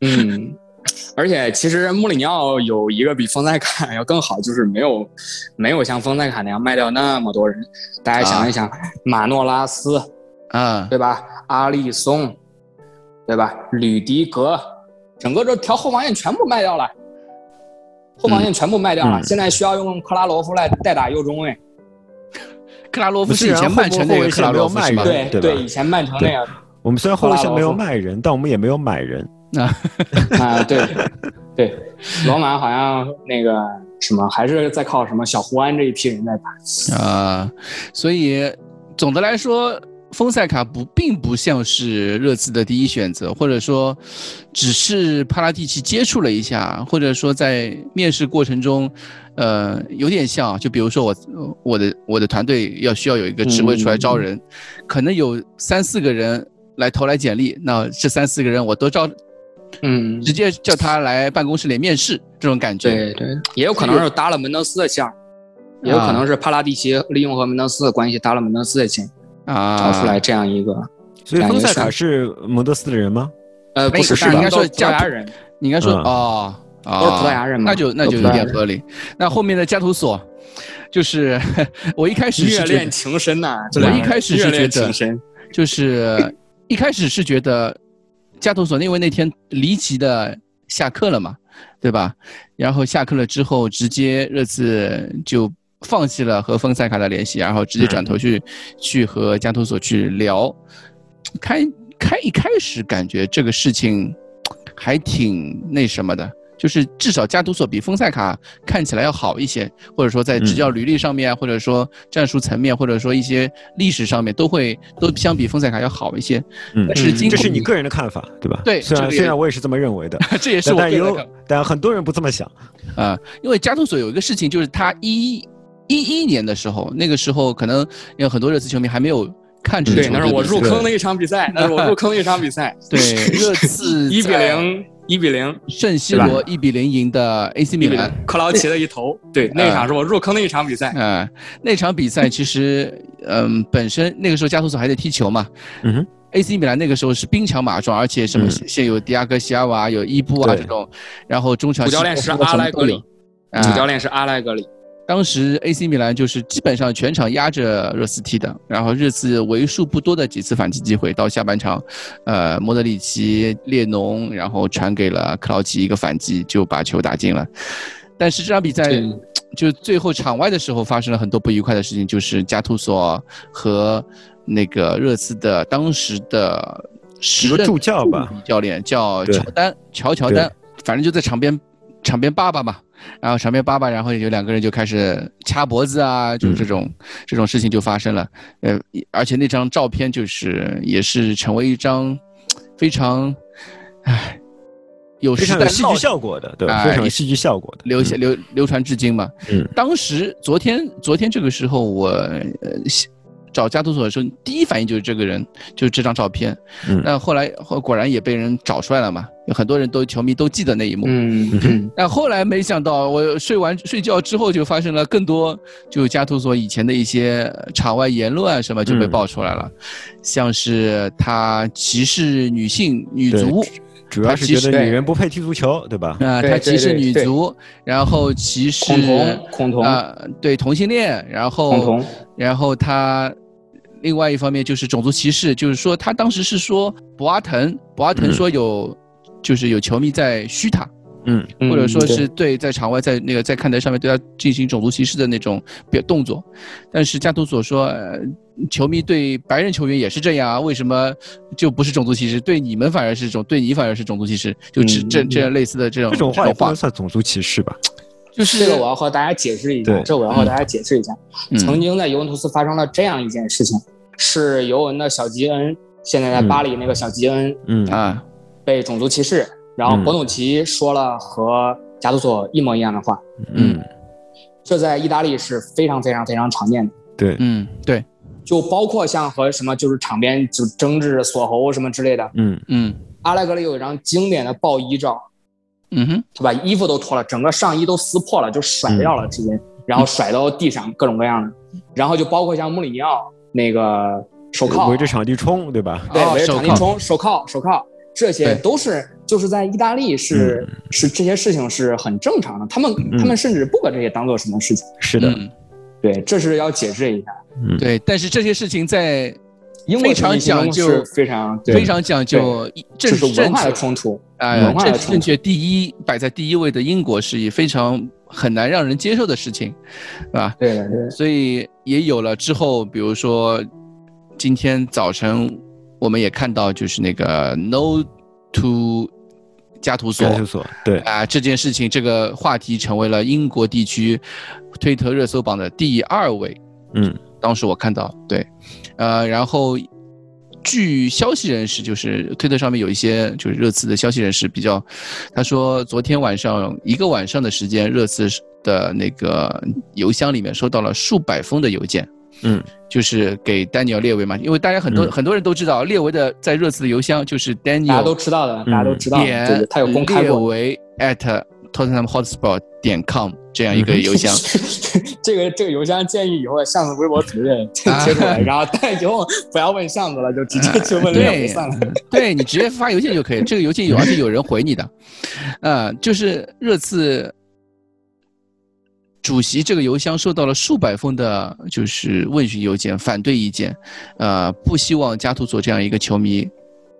嗯，而且其实穆里尼奥有一个比丰塞卡要更好，就是没有没有像丰塞卡那样卖掉那么多人。大家想一想，马诺拉斯，嗯，对吧？阿利松，对吧？吕迪格，整个这条后防线全部卖掉了，后防线全部卖掉了，现在需要用克拉罗夫来代打右中卫。*laughs* 克拉罗夫是以前曼城那个克拉罗夫是吗？对对，以前曼城那个。我们虽然后防线没有卖人，但我们也没有买人 *laughs* 啊 *laughs* 啊！对对，罗马好像那个什么，还是在靠什么小胡安这一批人在打啊。所以总的来说，丰塞卡不并不像是热刺的第一选择，或者说只是帕拉蒂奇接触了一下，或者说在面试过程中，呃，有点像。就比如说我我的我的团队要需要有一个职位出来招人，可能有三四个人。来投来简历，那这三四个人我都招，嗯，直接叫他来办公室里面试，这种感觉。对对，也有可能是搭了门德斯的线，也有可能是帕拉蒂奇利用和门德斯的关系搭了门德斯的线，啊，找出来这样一个。所以丰塞卡是蒙德斯的人吗？呃，不是，是应该说葡萄牙人，你应该说哦，都是葡萄牙人嘛，那就那就有点合理。那后面的加图索，就是我一开始热恋情深呐，*laughs* 我一开始是觉得就是。一开始是觉得加图索，因为那天离奇的下课了嘛，对吧？然后下课了之后，直接热刺就放弃了和丰塞卡的联系，然后直接转头去去和加图索去聊。开开一开始感觉这个事情还挺那什么的。就是至少加图索比丰塞卡看起来要好一些，或者说在执教履历上面，或者说战术层面，或者说一些历史上面，都会都相比丰塞卡要好一些。嗯，是这是你个人的看法，对吧？对，虽然虽然我也是这么认为的，*laughs* 这也是我但有但很多人不这么想啊。因为加图索有一个事情，就是他一一一年的时候，那个时候可能有很多热刺球迷还没有看这对，*laughs* 那是我入坑的一场比赛，那是我入坑的一场比赛。对，热刺一比零。一比零，圣西罗一比零赢的 AC 米兰，克劳奇的一头，*laughs* 对，那场是我入坑的一场比赛。嗯，那场比赛其实，嗯，本身那个时候加图索还在踢球嘛。嗯哼，AC 米兰那个时候是兵强马壮，而且什么现有迪亚哥西尔瓦，有伊布啊这种，然后中场主教练是阿莱格里，主教练是阿莱格里。当时 AC 米兰就是基本上全场压着热刺踢的，然后热刺为数不多的几次反击机会，到下半场，呃，莫德里奇、列侬，然后传给了克劳奇一个反击，就把球打进了。但是这场比赛就最后场外的时候发生了很多不愉快的事情，就是加图索和那个热刺的当时的十助教吧。教练叫乔丹，乔乔丹，反正就在场边场边爸爸嘛。然后场边爸爸，然后有两个人就开始掐脖子啊，就这种这种事情就发生了。呃，而且那张照片就是也是成为一张非常，唉，有非常有戏剧效果的，对，非常有戏剧效果的，流流流传至今嘛。嗯，当时昨天昨天这个时候我呃。找加图索的时候，第一反应就是这个人，就是这张照片。嗯，那后来后果然也被人找出来了嘛，有很多人都球迷都记得那一幕。嗯，*laughs* 但后来没想到，我睡完睡觉之后就发生了更多，就加图索以前的一些场外言论啊什么就被爆出来了，像是他歧视女性女足，主要是觉得女人不配踢足球，对吧？啊，他歧视女足，然后歧视恐同，恐同啊，对同性恋，然后恐同，然后他。另外一方面就是种族歧视，就是说他当时是说博阿滕，博阿滕说有，就是有球迷在嘘他，嗯，或者说是对在场外在那个在看台上面对他进行种族歧视的那种表动作，但是加图索说，球迷对白人球员也是这样啊，为什么就不是种族歧视？对你们反而是种，对你反而是种族歧视？就这这这样类似的这种这种话也不能算种族歧视吧？就是这个我要和大家解释一下，这我要和大家解释一下，曾经在尤文图斯发生了这样一件事情。是尤文的小吉恩，现在在巴黎那个小吉恩，嗯。啊，被种族歧视，然后博努奇说了和加图索一模一样的话，嗯，这在意大利是非常非常非常常见的，对，嗯对，就包括像和什么就是场边就争执锁喉什么之类的，嗯嗯，阿莱格里有一张经典的爆衣照，嗯哼，他把衣服都脱了，整个上衣都撕破了，就甩掉了直接，然后甩到地上各种各样的，然后就包括像穆里尼奥。那个手铐围着场地冲，对吧？对，围着场地冲，手铐，手铐，这些都是就是在意大利是是这些事情是很正常的，他们他们甚至不把这些当做什么事情。是的，对，这是要解释一下。对，但是这些事情在非常讲究，非常非常讲究政治文化的冲突啊，政治正确第一摆在第一位的英国是以非常很难让人接受的事情，是吧？对对。所以也有了之后，比如说今天早晨我们也看到，就是那个 No to 加图索，加图索，对。啊，这件事情这个话题成为了英国地区推特热搜榜的第二位，嗯。当时我看到，对，呃，然后据消息人士，就是推特上面有一些就是热刺的消息人士比较，他说昨天晚上一个晚上的时间，热刺的那个邮箱里面收到了数百封的邮件，嗯，就是给丹尼尔列维嘛，因为大家很多很多人都知道列维的在热刺的邮箱就是丹尼尔，大家都知道的，大家都知道，就是他有公开过列维 at Tottenham Hotspur 点 com 这样一个邮箱。*laughs* 这个这个邮箱建议以后巷子微博主任 *laughs* 贴出来，然后但以后不要问巷子了，就直接 *laughs* 去问列维算了。对你直接发邮件就可以，这个邮件有而且有人回你的。呃，就是热刺主席这个邮箱收到了数百封的，就是问询邮件，反对意见，呃，不希望加图索这样一个球迷、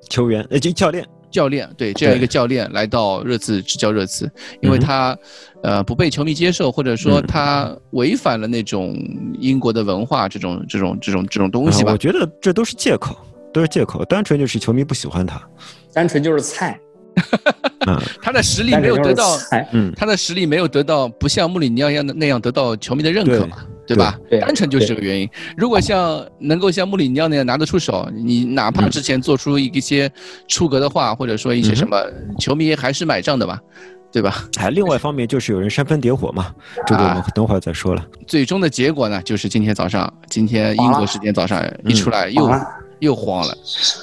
球员呃，就教练。教练对这样一个教练来到热刺执教热刺，因为他，呃，不被球迷接受，或者说他违反了那种英国的文化这种这种这种这种东西吧。我觉得这都是借口，都是借口，单纯就是球迷不喜欢他，单纯就是菜。*laughs* 他的实力没有得到，嗯，他的实力没有得到，不像穆里尼奥一样的那样得到球迷的认可嘛。对吧？单纯就是这个原因。如果像能够像穆里尼奥那样拿得出手，你哪怕之前做出一些出格的话，或者说一些什么，球迷还是买账的吧，对吧？还另外一方面就是有人煽风点火嘛，这个我们等会儿再说了。最终的结果呢，就是今天早上，今天英国时间早上一出来又又慌了，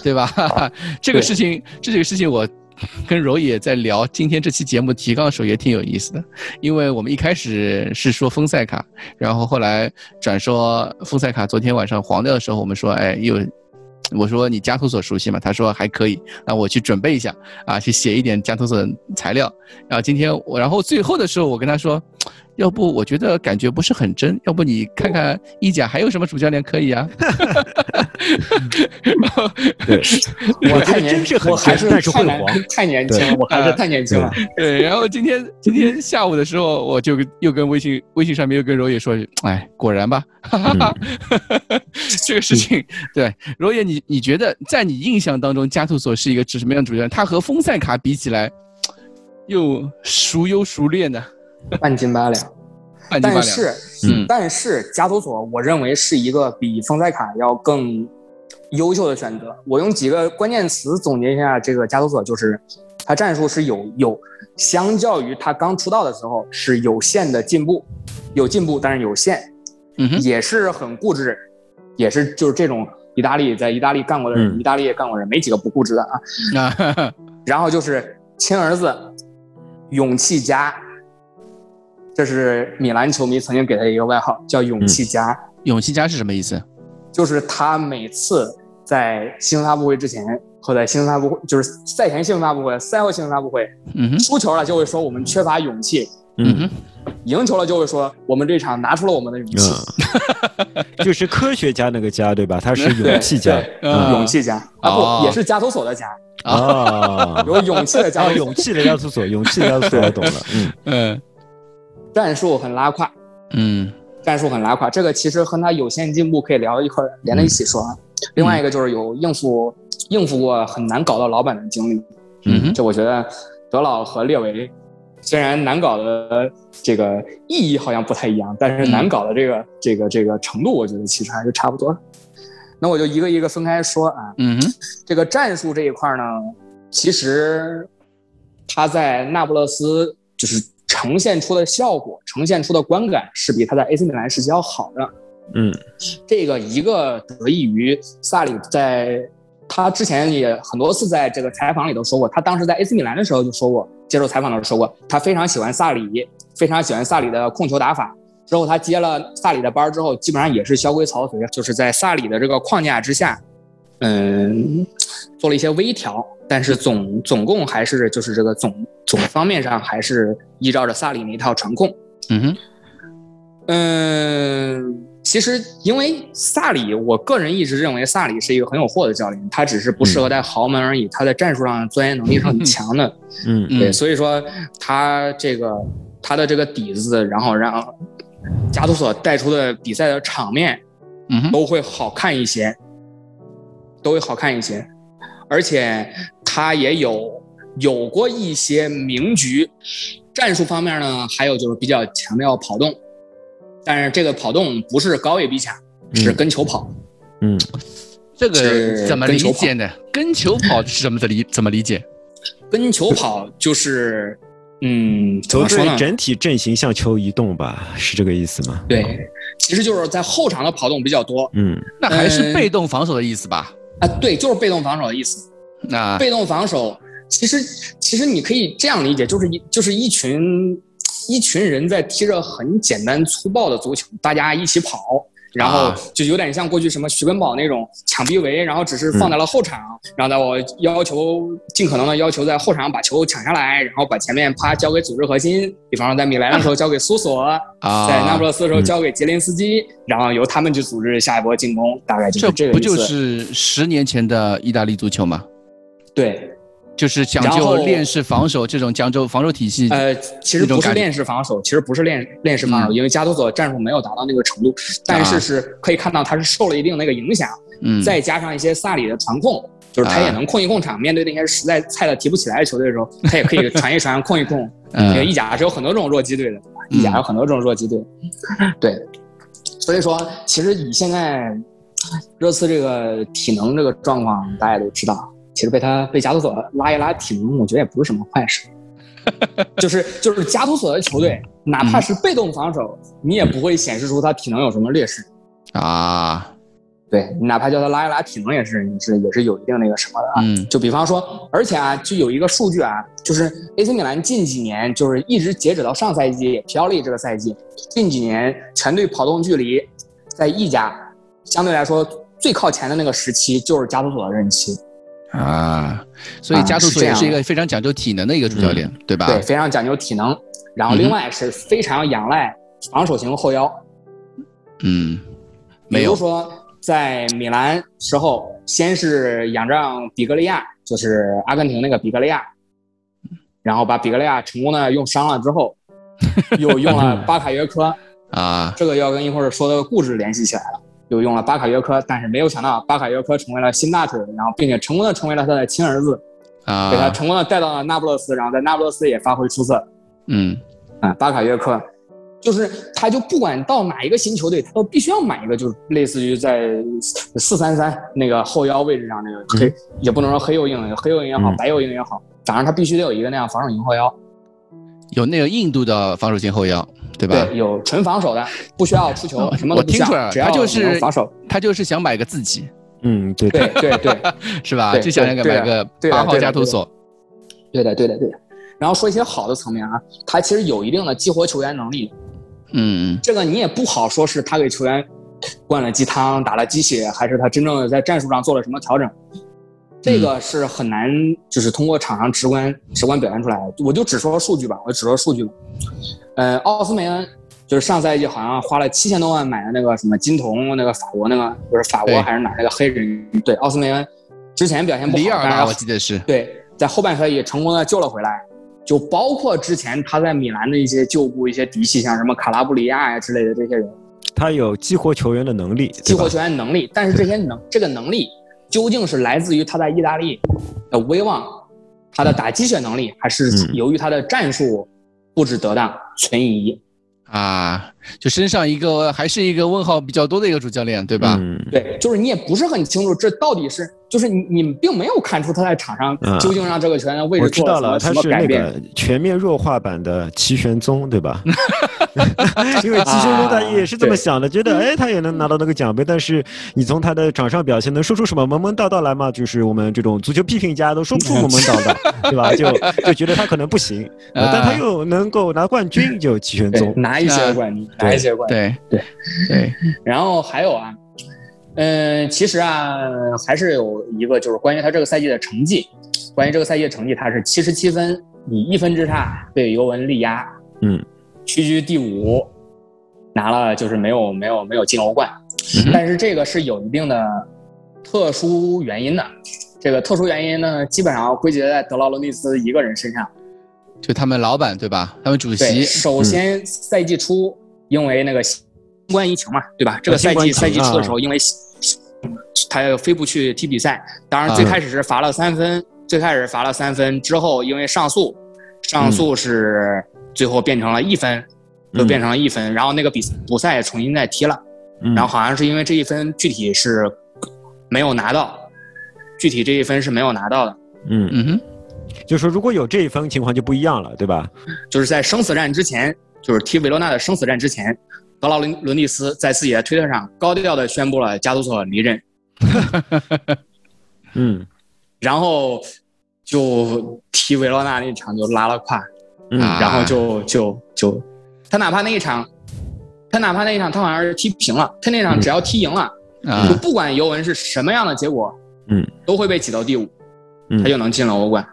对吧？*laughs* 这个事情，这个事情我。*laughs* 跟柔也在聊今天这期节目提纲的时候也挺有意思的，因为我们一开始是说丰塞卡，然后后来转说丰塞卡昨天晚上黄掉的时候，我们说哎又，我说你加图索熟悉吗？他说还可以，那我去准备一下啊，去写一点加图索材料。然后今天我，然后最后的时候我跟他说。要不我觉得感觉不是很真，要不你看看意甲还有什么主教练可以啊？*laughs* *laughs* 对，我太年轻，我还是太太年轻，我还是太年轻了。*laughs* 对，然后今天今天下午的时候，我就又跟微信微信上面又跟柔野说，哎，果然吧，哈哈哈这个事情，对柔野，你你觉得在你印象当中，加图索是一个指什么样的主教练？他和丰塞卡比起来，又孰优孰劣呢？半斤八两，但是，但是加图索，我认为是一个比丰塞卡要更优秀的选择。我用几个关键词总结一下，这个加图索就是他战术是有有，相较于他刚出道的时候是有限的进步，有进步但是有限，嗯也是很固执，也是就是这种意大利在意大利干过的人，意大利也干过人，没几个不固执的啊。然后就是亲儿子，勇气家。这是米兰球迷曾经给他一个外号，叫“勇气家”。勇气家是什么意思？就是他每次在新闻发布会之前和在新闻发布会，就是赛前新闻发布会、赛后新闻发布会，嗯输球了就会说我们缺乏勇气，嗯哼，赢球了就会说我们这场拿出了我们的勇气，*laughs* 就是科学家那个家对吧？他是勇气家，勇气家。啊不也是加图索的家啊，有勇气的加，勇气的加图索，勇气的加图索，我懂了，嗯。嗯。战术很拉胯，嗯，战术很拉胯，这个其实和他有限进步可以聊一块连在一起说啊。另外一个就是有应付应付过很难搞到老板的经历，嗯，这我觉得德老和列维虽然难搞的这个意义好像不太一样，但是难搞的这个这个这个程度，我觉得其实还是差不多。那我就一个一个分开说啊，嗯，这个战术这一块呢，其实他在那不勒斯就是。呈现出的效果，呈现出的观感是比他在 AC 米兰时期要好的。嗯，这个一个得益于萨里，在他之前也很多次在这个采访里都说过，他当时在 AC 米兰的时候就说过，接受采访的时候说过，他非常喜欢萨里，非常喜欢萨里的控球打法。之后他接了萨里的班之后，基本上也是萧规曹随，就是在萨里的这个框架之下，嗯，做了一些微调。但是总总共还是就是这个总总方面上还是依照着萨里那一套传控。嗯哼，嗯，其实因为萨里，我个人一直认为萨里是一个很有货的教练，他只是不适合带豪门而已。他在战术上钻研能力是很强的，*laughs* 嗯，对，所以说他这个他的这个底子，然后让加图索带出的比赛的场面，嗯，都会好看一些，都会好看一些，而且他也有有过一些名局，战术方面呢，还有就是比较强调跑动。但是这个跑动不是高位逼抢，是跟球跑。嗯，这个怎么理解呢？跟球跑是怎么的理？怎么理解？跟球跑就是，嗯，怎么说呢？整体阵型向球移动吧，是这个意思吗？对，其实就是在后场的跑动比较多。嗯，那还是被动防守的意思吧？啊，对，就是被动防守的意思。那被动防守，其实其实你可以这样理解，就是一就是一群。一群人在踢着很简单粗暴的足球，大家一起跑，然后就有点像过去什么徐根宝那种抢逼围，然后只是放在了后场，然后呢，我要求尽可能的要求在后场把球抢下来，然后把前面啪交给组织核心，比方说在米兰的时候交给苏索，在那不勒斯的时候交给杰林斯基，然后由他们去组织下一波进攻，大概就是这个不就是十年前的意大利足球吗？对。就是讲究链式防守这种讲究防守体系，呃，其实不是链式防守，其实不是链链式防守，因为加图索战术没有达到那个程度，但是是可以看到他是受了一定那个影响，嗯，再加上一些萨里的传控，就是他也能控一控场，面对那些实在菜的提不起来的球队的时候，*laughs* 他也可以传一传控一控。*laughs* 因为意甲是有很多这种弱鸡队的，意甲有很多这种弱鸡队，对，所以说其实以现在热刺这个体能这个状况，大家都知道。其实被他被加图索拉一拉体能，我觉得也不是什么坏事。*laughs* 就是就是加图索的球队，哪怕是被动防守，你也不会显示出他体能有什么劣势啊。对，哪怕叫他拉一拉体能，也是也是也是有一定那个什么的啊。嗯。就比方说，而且啊，就有一个数据啊，就是 AC 米兰近几年，就是一直截止到上赛季皮奥利这个赛季，近几年全队跑动距离在意甲相对来说最靠前的那个时期，就是加图索的任期。啊，所以加图索也是一个非常讲究体能的一个主教练，对吧？对，非常讲究体能，然后另外是非常仰赖防守型后腰。嗯，比如说在米兰时候，先是仰仗比格利亚，就是阿根廷那个比格利亚，然后把比格利亚成功的用伤了之后，又用了巴卡约科 *laughs* 啊，这个要跟一会儿说的故事联系起来了。又用了巴卡约科，但是没有想到巴卡约科成为了新大腿，然后并且成功的成为了他的亲儿子，啊，给他成功的带到了那不勒斯，然后在那不勒斯也发挥出色。嗯，啊，巴卡约科，就是他就不管到哪一个新球队，他都必须要买一个，就是类似于在四三三那个后腰位置上那个黑，也不能说黑又硬，黑又硬也好，白又硬也好，反正他必须得有一个那样防守型后腰，有那个印度的防守型后腰。对吧？对，有纯防守的，不需要出球，*laughs* 什么我听出来了，他就是防守，他就是想买个自己，嗯，对对对对，*laughs* 是吧？就想那个买个八号加图索，对的对的对的。然后说一些好的层面啊，他其实有一定的激活球员能力，嗯，这个你也不好说是他给球员灌了鸡汤、打了鸡血，还是他真正的在战术上做了什么调整，这个是很难就是通过场上直观直观表现出来的。我就只说数据吧，我只说数据吧。呃，奥斯梅恩就是上赛季好像花了七千多万买的那个什么金童，那个法国那个不是法国还是哪那个黑人？对，奥斯梅恩之前表现不好，里尔吧，我记得是。对，在后半赛季成功的救了回来，就包括之前他在米兰的一些旧部一些嫡系，像什么卡拉布里亚呀之类的这些人，他有激活球员的能力，激活球员能力，但是这些能这个能力究竟是来自于他在意大利的威望，他的打鸡血能力，还是由于他的战术？布置得当，存疑啊，就身上一个还是一个问号比较多的一个主教练，对吧？嗯，对，就是你也不是很清楚这到底是，就是你你并没有看出他在场上究竟让这个球员的位置做了什么改变。全面弱化版的齐玄宗，对吧？*laughs* 因为齐玄宗他也是这么想的，觉得哎他也能拿到那个奖杯，但是你从他的场上表现能说出什么门门道道来吗？就是我们这种足球批评家都说不出门门道道，*laughs* 对吧？就就觉得他可能不行，*laughs* 但他又能够拿冠军，就齐玄宗拿一些冠军，拿一些冠军，对对对。*laughs* 然后还有啊，嗯，其实啊，还是有一个就是关于他这个赛季的成绩，关于这个赛季的成绩，他是七十七分，以一分之差被尤文力压，嗯。屈居第五，拿了就是没有没有没有进欧冠，但是这个是有一定的特殊原因的。这个特殊原因呢，基本上归结在德劳伦蒂斯一个人身上，就他们老板对吧？他们主席。首先赛季初因为那个新冠疫情嘛，对吧？这个赛季赛季初的时候，因为他又飞不去踢比赛，当然最开始是罚了三分，最开始罚了三分之后，因为上诉，上诉是最后变成了一分。就变成了一分，然后那个比补赛也重新再踢了，然后好像是因为这一分具体是没有拿到，具体这一分是没有拿到的。嗯嗯哼，就说如果有这一分情况就不一样了，对吧？就是在生死战之前，就是踢维罗纳的生死战之前，德劳伦伦蒂斯在自己的推特上高调的宣布了加图索离任。*laughs* 嗯，然后就踢维罗纳那场就拉了胯，嗯然后就就就。他哪怕那一场，他哪怕那一场他好像是踢平了，他那场只要踢赢了，就不管尤文是什么样的结果，嗯，都会被挤到第五，他就能进了欧冠。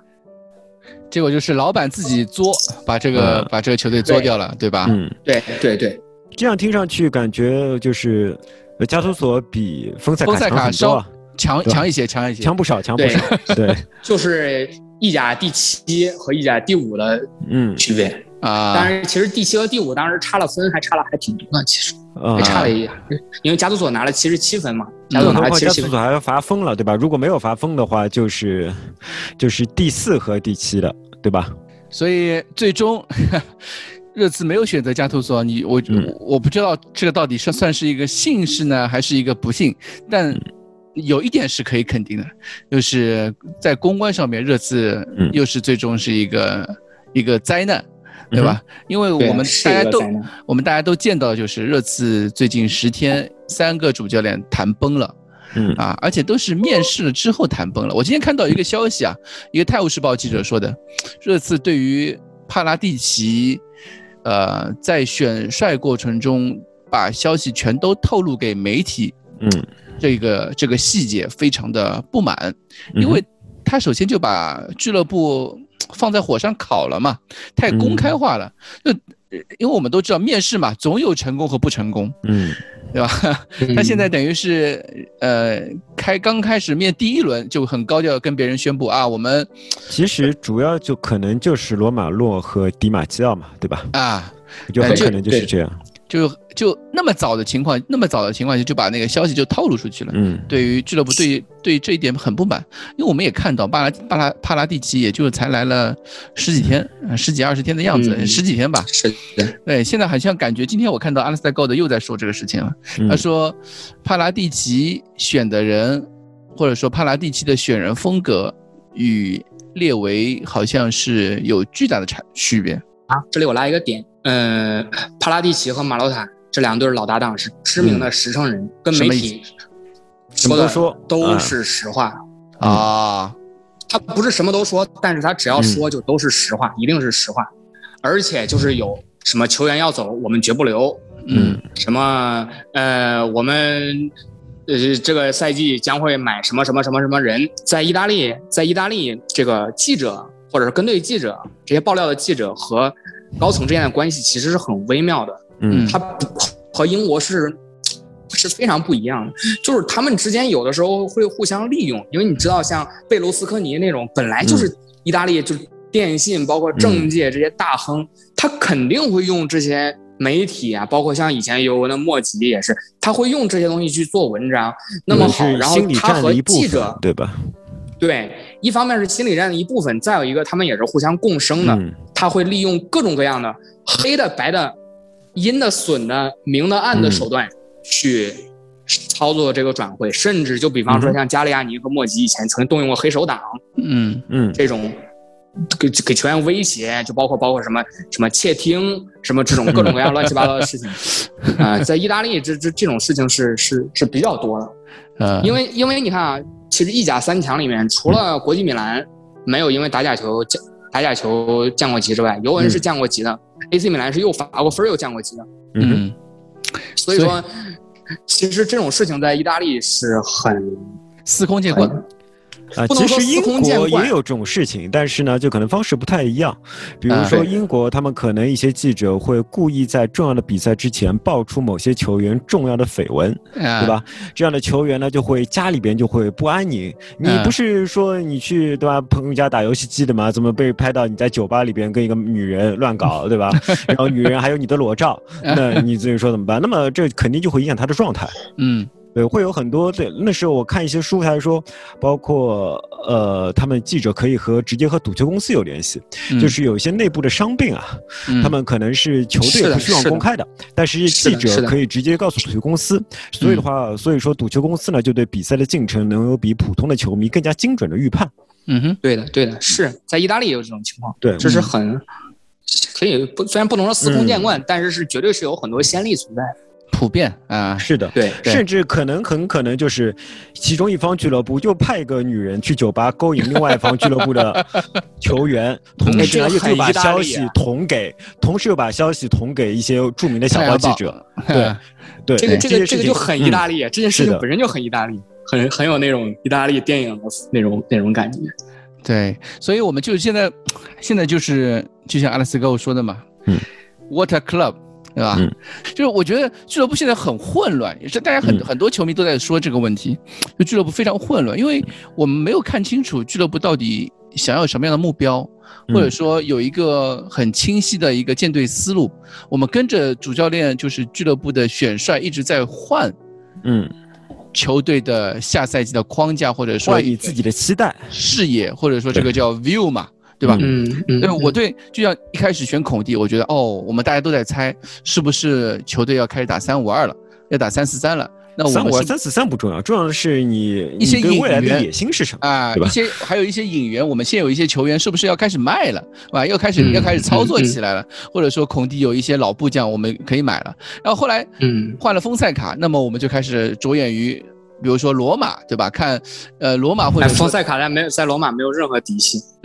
结果就是老板自己作，把这个把这个球队作掉了，对。吧？嗯，对对对。这样听上去感觉就是加图索比丰塞卡稍强强一些，强一些，强不少，强不少。对，*laughs* 就是意甲第七和意甲第五的嗯区别。啊，但是其实第七和第五当时差了分，还差了还挺多的，其实还差了一点，因为加图索拿了七十七分嘛，加图索拿七十七分，加图索还要罚疯了，对吧？如果没有罚疯的话，就是就是第四和第七的，对吧？所以最终 *laughs* 热刺没有选择加图索，你我我不知道这个到底是算是一个幸事呢，还是一个不幸？但有一点是可以肯定的，就是在公关上面，热刺又是最终是一个一个灾难。对吧？因为我们大家都我们大家都见到，就是热刺最近十天三个主教练谈崩了，嗯啊，而且都是面试了之后谈崩了。我今天看到一个消息啊，一个《泰晤士报》记者说的，热刺对于帕拉蒂奇，呃，在选帅过程中把消息全都透露给媒体，嗯，这个这个细节非常的不满，因为他首先就把俱乐部。放在火上烤了嘛？太公开化了，就因为我们都知道面试嘛，总有成功和不成功，嗯，对吧？他现在等于是呃，开刚开始面第一轮就很高调跟别人宣布啊，我们其实主要就可能就是罗马洛和迪马基奥嘛，对吧？啊，就很可能就是这样。就就那么早的情况，那么早的情况下就把那个消息就透露出去了。嗯，对于俱乐部对对这一点很不满，因为我们也看到巴拉巴拉帕拉蒂奇也就才来了十几天，十几二十天的样子，十几天吧。是的。对，现在好像感觉今天我看到阿拉斯加高德又在说这个事情了。他说，帕拉蒂奇选的人，或者说帕拉蒂奇的选人风格与列维好像是有巨大的差区别。啊，这里我拉一个点。嗯，帕拉蒂奇和马洛塔这两对老搭档是知名的实诚人，跟媒体说的都是实话啊。他不是什么都说，但是他只要说就都是实话，一定是实话。而且就是有什么球员要走，我们绝不留。嗯，什么呃，我们呃这个赛季将会买什么什么什么什么人，在意大利，在意大利这个记者或者是跟队记者这些爆料的记者和。高层之间的关系其实是很微妙的，嗯，他和英国是是非常不一样的，就是他们之间有的时候会互相利用，因为你知道，像贝卢斯科尼那种本来就是意大利就是电信包括政界这些大亨，他肯定会用这些媒体啊，包括像以前尤文的莫吉也是，他会用这些东西去做文章。那么好，然后他和记者对吧？对，一方面是心理战的一部分，再有一个他们也是互相共生的。他会利用各种各样的黑的、白的、阴的、损的、明的、暗的手段去操作这个转会，甚至就比方说像加利亚尼和莫吉以前曾经动用过黑手党，嗯。嗯，这种给给球员威胁，就包括包括什么什么窃听，什么这种各种各样乱七八糟的事情 *laughs* 啊，在意大利这这这种事情是是是比较多的，呃，因为因为你看啊。其实意甲三强里面，除了国际米兰没有因为打假球降打假球降过级之外，尤文是降过级的，AC 米兰是又罚过分又降过级的。嗯，所以说，其实这种事情在意大利是很司空见惯。啊，其实英国也有这种事情，但是呢，就可能方式不太一样。比如说英国，他们可能一些记者会故意在重要的比赛之前爆出某些球员重要的绯闻，对吧？这样的球员呢，就会家里边就会不安宁。你不是说你去对吧朋友家打游戏机的吗？怎么被拍到你在酒吧里边跟一个女人乱搞，*laughs* 对吧？然后女人还有你的裸照，那你自己说怎么办？那么这肯定就会影响他的状态。嗯。对，会有很多。对，那时候我看一些书，他说，包括呃，他们记者可以和直接和赌球公司有联系，就是有一些内部的伤病啊，他们可能是球队不希望公开的，但是记者可以直接告诉赌球公司。所以的话，所以说赌球公司呢，就对比赛的进程能有比普通的球迷更加精准的预判。嗯哼，对的，对的，是在意大利也有这种情况。对，这是很可以不，虽然不能说司空见惯，但是是绝对是有很多先例存在。普遍啊，是的，对，甚至可能很可能就是其中一方俱乐部就派一个女人去酒吧勾引另外一方俱乐部的球员，*laughs* 同时呢又把消息捅给，同时又把消息捅给一些著名的小报记者，对，对，这个这个这个就很意大利，这件事情本身就很意大利，很很有那种意大利电影的那种那种感觉，对，所以我们就现在现在就是就像阿拉斯跟我说的嘛，嗯，Water Club。对吧？就是我觉得俱乐部现在很混乱，也是大家很很多球迷都在说这个问题，就俱乐部非常混乱，因为我们没有看清楚俱乐部到底想要什么样的目标，或者说有一个很清晰的一个建队思路。我们跟着主教练就是俱乐部的选帅一直在换，嗯，球队的下赛季的框架，或者说换你自己的期待视野，或者说这个叫 view 嘛。对吧？嗯嗯，对，我对，就像一开始选孔蒂，我觉得哦，我们大家都在猜是不是球队要开始打三五二了，要打三四三了。那三五二、三四三不重要，重要的是你一些引援野心是什么啊？一些还有一些引援，我们现有一些球员是不是要开始卖了？啊，要开始要开始操作起来了，或者说孔蒂有一些老部将我们可以买了。然后后来嗯换了丰塞卡，那么我们就开始着眼于。比如说罗马，对吧？看，呃，罗马或者丰塞卡在没有在罗马没有任何底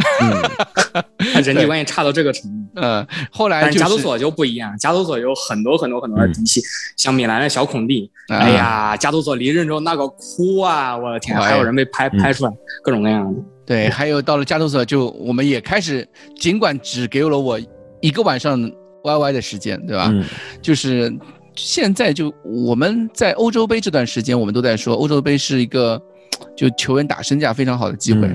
气，*laughs* 人际关系差到这个程度。嗯，后来加图索就不一样，加图索有很多很多很多的底气，像米兰的小孔蒂，哎呀，加图索离任之后那个哭啊，我的天，还有人被拍拍出来，各种各样的。对，还有到了加图索，就我们也开始，尽管只给了我一个晚上 YY 的时间，对吧？就是。现在就我们在欧洲杯这段时间，我们都在说欧洲杯是一个就球员打身价非常好的机会，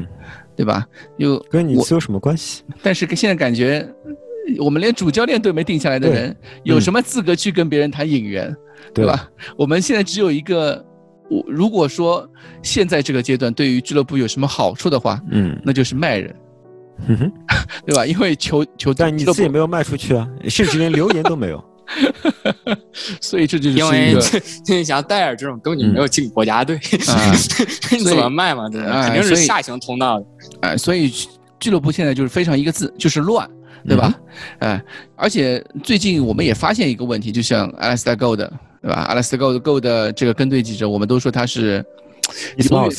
对吧？又跟你有什么关系？但是现在感觉我们连主教练都没定下来的人，有什么资格去跟别人谈引援，对吧？我们现在只有一个，我如果说现在这个阶段对于俱乐部有什么好处的话，嗯，那就是卖人，*laughs* 对吧？因为球球但你自己没有卖出去啊，甚至连留言都没有。*laughs* 所以这就是因为这像戴尔这种根本就没有进国家队，*laughs* 你怎么卖嘛？这肯定是下行通道的。哎，所以俱乐部现在就是非常一个字，就是乱，对吧？哎，而且最近我们也发现一个问题，就像 Alex 的，对吧？Alex Go Go 的这个跟队记者，我们都说他是永远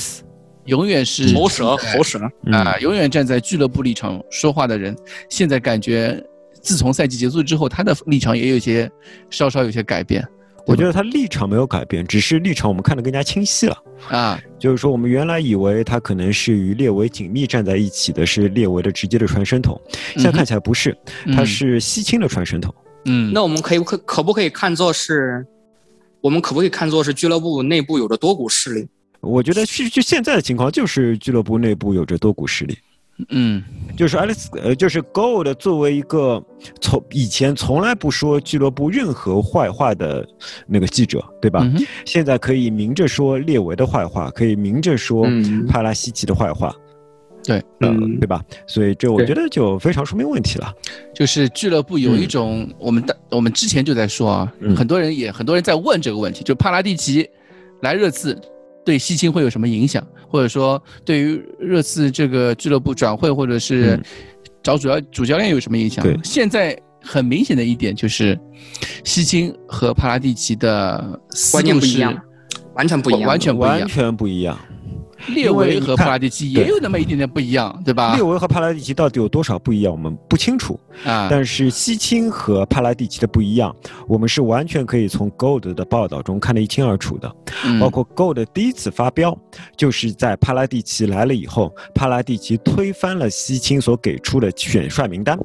永远是喉舌喉舌啊，永远站在俱乐部立场说话的人，现在感觉。自从赛季结束之后，他的立场也有些稍稍有些改变。我觉得他立场没有改变，只是立场我们看得更加清晰了啊。*laughs* 就是说，我们原来以为他可能是与列维紧密站在一起的，是列维的直接的传声筒，现在看起来不是，他是西青的传声筒。嗯，那我们可以可可不可以看作是，我们可不可以看作是俱乐部内部有着多股势力？我觉得是就现在的情况，就是俱乐部内部有着多股势力。嗯，就是爱丽丝，呃，就是 Gold 作为一个从以前从来不说俱乐部任何坏话的那个记者，对吧？现在可以明着说列维的坏话，可以明着说帕拉西奇的坏话，对，嗯，对吧？所以这我觉得就非常说明问题了。就是俱乐部有一种，我们的我们之前就在说啊，很多人也很多人在问这个问题，就帕拉蒂奇来热刺。对西青会有什么影响，或者说对于热刺这个俱乐部转会或者是找主要主教练有什么影响？现在很明显的一点就是，西青和帕拉蒂奇的观念不一样，完全不一样，完全不一样，完全不一样。*laughs* 列维和帕拉蒂奇也有那么一点点不一样，对吧？列维和帕拉蒂奇到底有多少不一样，我们不清楚啊。但是西青和帕拉蒂奇的不一样，我们是完全可以从 Gold 的报道中看得一清二楚的。包括 Gold 第一次发飙，就是在帕拉蒂奇来了以后，帕拉蒂奇推翻了西青所给出的选帅名单。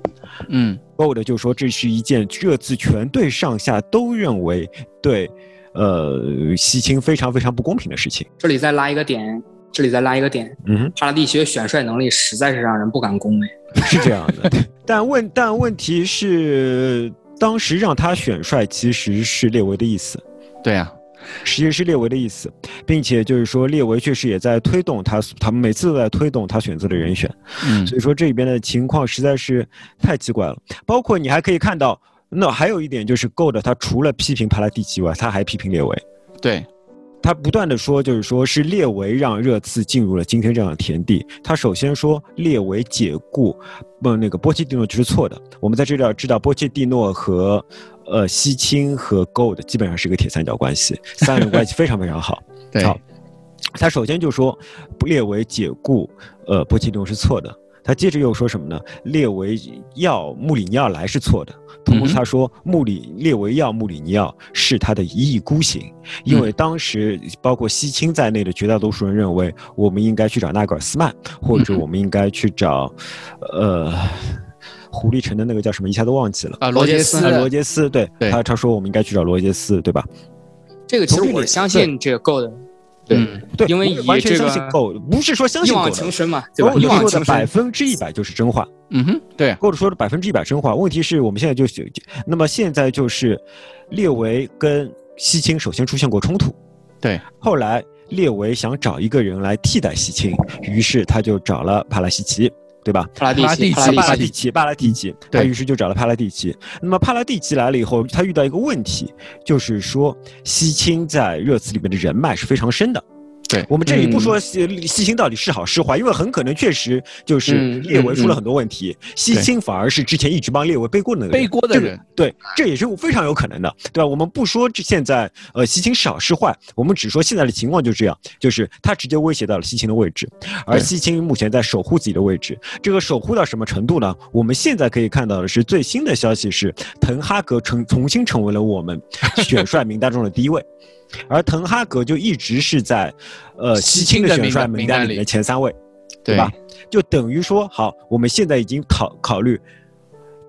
嗯，Gold 就说这是一件这次全队上下都认为对。呃，西青非常非常不公平的事情。这里再拉一个点，这里再拉一个点。嗯，帕拉蒂奇的选帅能力实在是让人不敢恭维。*laughs* 是这样的，*laughs* 但问但问题是，当时让他选帅其实是列维的意思。对啊，实际是列维的意思，并且就是说列维确实也在推动他，他们每次都在推动他选择的人选。嗯，所以说这里边的情况实在是太奇怪了。包括你还可以看到。那还有一点就是，Gold 他除了批评帕拉蒂奇外，他还批评列维。对，他不断的说，就是说是列维让热刺进入了今天这样的田地。他首先说列维解雇，不那个波切蒂诺就是错的。我们在这里要知道，波切蒂诺和呃西青和 Gold 基本上是一个铁三角关系，三人关系非常非常好。*laughs* 好，他首先就说列维解雇呃波切蒂诺是错的。他接着又说什么呢？列维要穆里尼奥来是错的。同时他说，穆里列维要穆里尼奥是他的一意孤行，因为当时包括西青在内的绝大多数人认为，我们应该去找纳格尔斯曼，或者我们应该去找，呃，狐狸城的那个叫什么，一下都忘记了啊，罗杰斯，罗杰斯，对他他说我们应该去找罗杰斯，对吧？这个其实我相信这个够的。对对，因为以完全相信狗，不是说相信狗。一往情深嘛，对吧？一往情深，百分之一百就是真话。嗯哼，对，或者说的百分之一百真话。问题是我们现在就，那么现在就是列维跟西青首先出现过冲突，对，后来列维想找一个人来替代西青，于是他就找了帕拉西奇。对吧？帕拉蒂奇，帕拉蒂奇，帕拉蒂奇，他于是就找了帕拉蒂奇。那么帕拉蒂奇来了以后，他遇到一个问题，就是说西青在热刺里面的人脉是非常深的。对我们这里不说西西青到底是好是坏，因为很可能确实就是列维出了很多问题，西青反而是之前一直帮列维背锅的那个背锅的人。对，这也是非常有可能的，对吧？我们不说这现在呃西青是好是坏，我们只说现在的情况就这样，就是他直接威胁到了西青的位置，而西青目前在守护自己的位置。这个守护到什么程度呢？我们现在可以看到的是最新的消息是，滕哈格成重新成为了我们 *laughs* 选帅名单中的第一位。而滕哈格就一直是在，呃，西青的选帅名单里的前三位，对吧？就等于说，好，我们现在已经考考虑，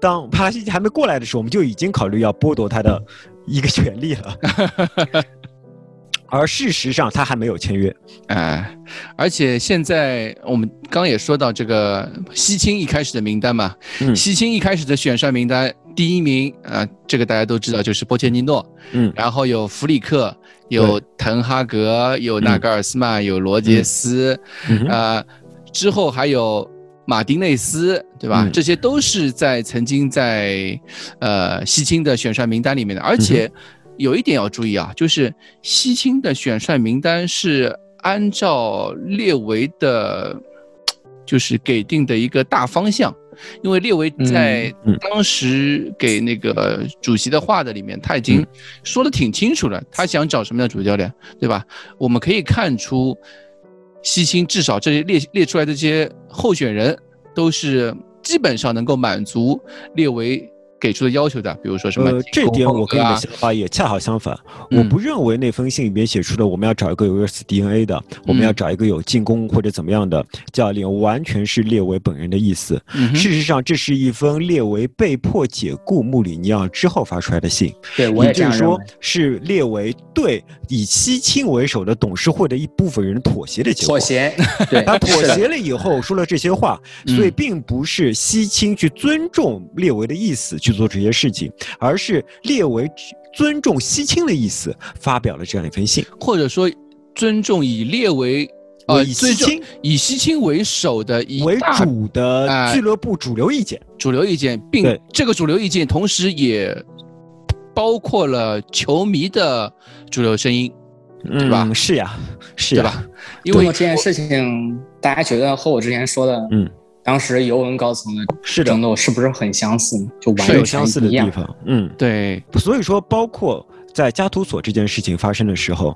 当帕拉西奇还没过来的时候，我们就已经考虑要剥夺他的一个权利了。*laughs* 而事实上，他还没有签约。哎，而且现在我们刚也说到这个西青一开始的名单嘛，西青一开始的选帅名单第一名呃，这个大家都知道就是波切蒂诺，嗯，然后有弗里克。有滕哈格，有纳格尔斯曼，有罗杰斯，呃，之后还有马丁内斯，对吧？这些都是在曾经在呃西青的选帅名单里面的。而且有一点要注意啊，就是西青的选帅名单是按照列维的，就是给定的一个大方向。因为列维在当时给那个主席的话的里面，他已经说的挺清楚了，他想找什么样的主教练，对吧？我们可以看出，西青至少这些列列出来的这些候选人，都是基本上能够满足列维。给出的要求的，比如说什么？呃，这点我跟你的想法也恰好相反。我不认为那封信里面写出的我们要找一个有热刺 DNA 的，我们要找一个有进攻或者怎么样的教练，完全是列维本人的意思。事实上，这是一封列维被迫解雇穆里尼奥之后发出来的信。对，我也就是说，是列维对以西青为首的董事会的一部分人妥协的结果。妥协，对，他妥协了以后说了这些话，所以并不是西青去尊重列维的意思。去做这些事情，而是列为尊重西青的意思，发表了这样一封信，或者说尊重以列为呃以西青以西青为首的以为主的俱乐部主流意见，主流意见，并这个主流意见同时也包括了球迷的主流声音，对吧？是呀，是吧？因为这件事情，大家觉得和我之前说的，嗯。当时尤文高层的争斗是不是很相似？就完全相似的地方。嗯，对。所以说，包括在加图索这件事情发生的时候，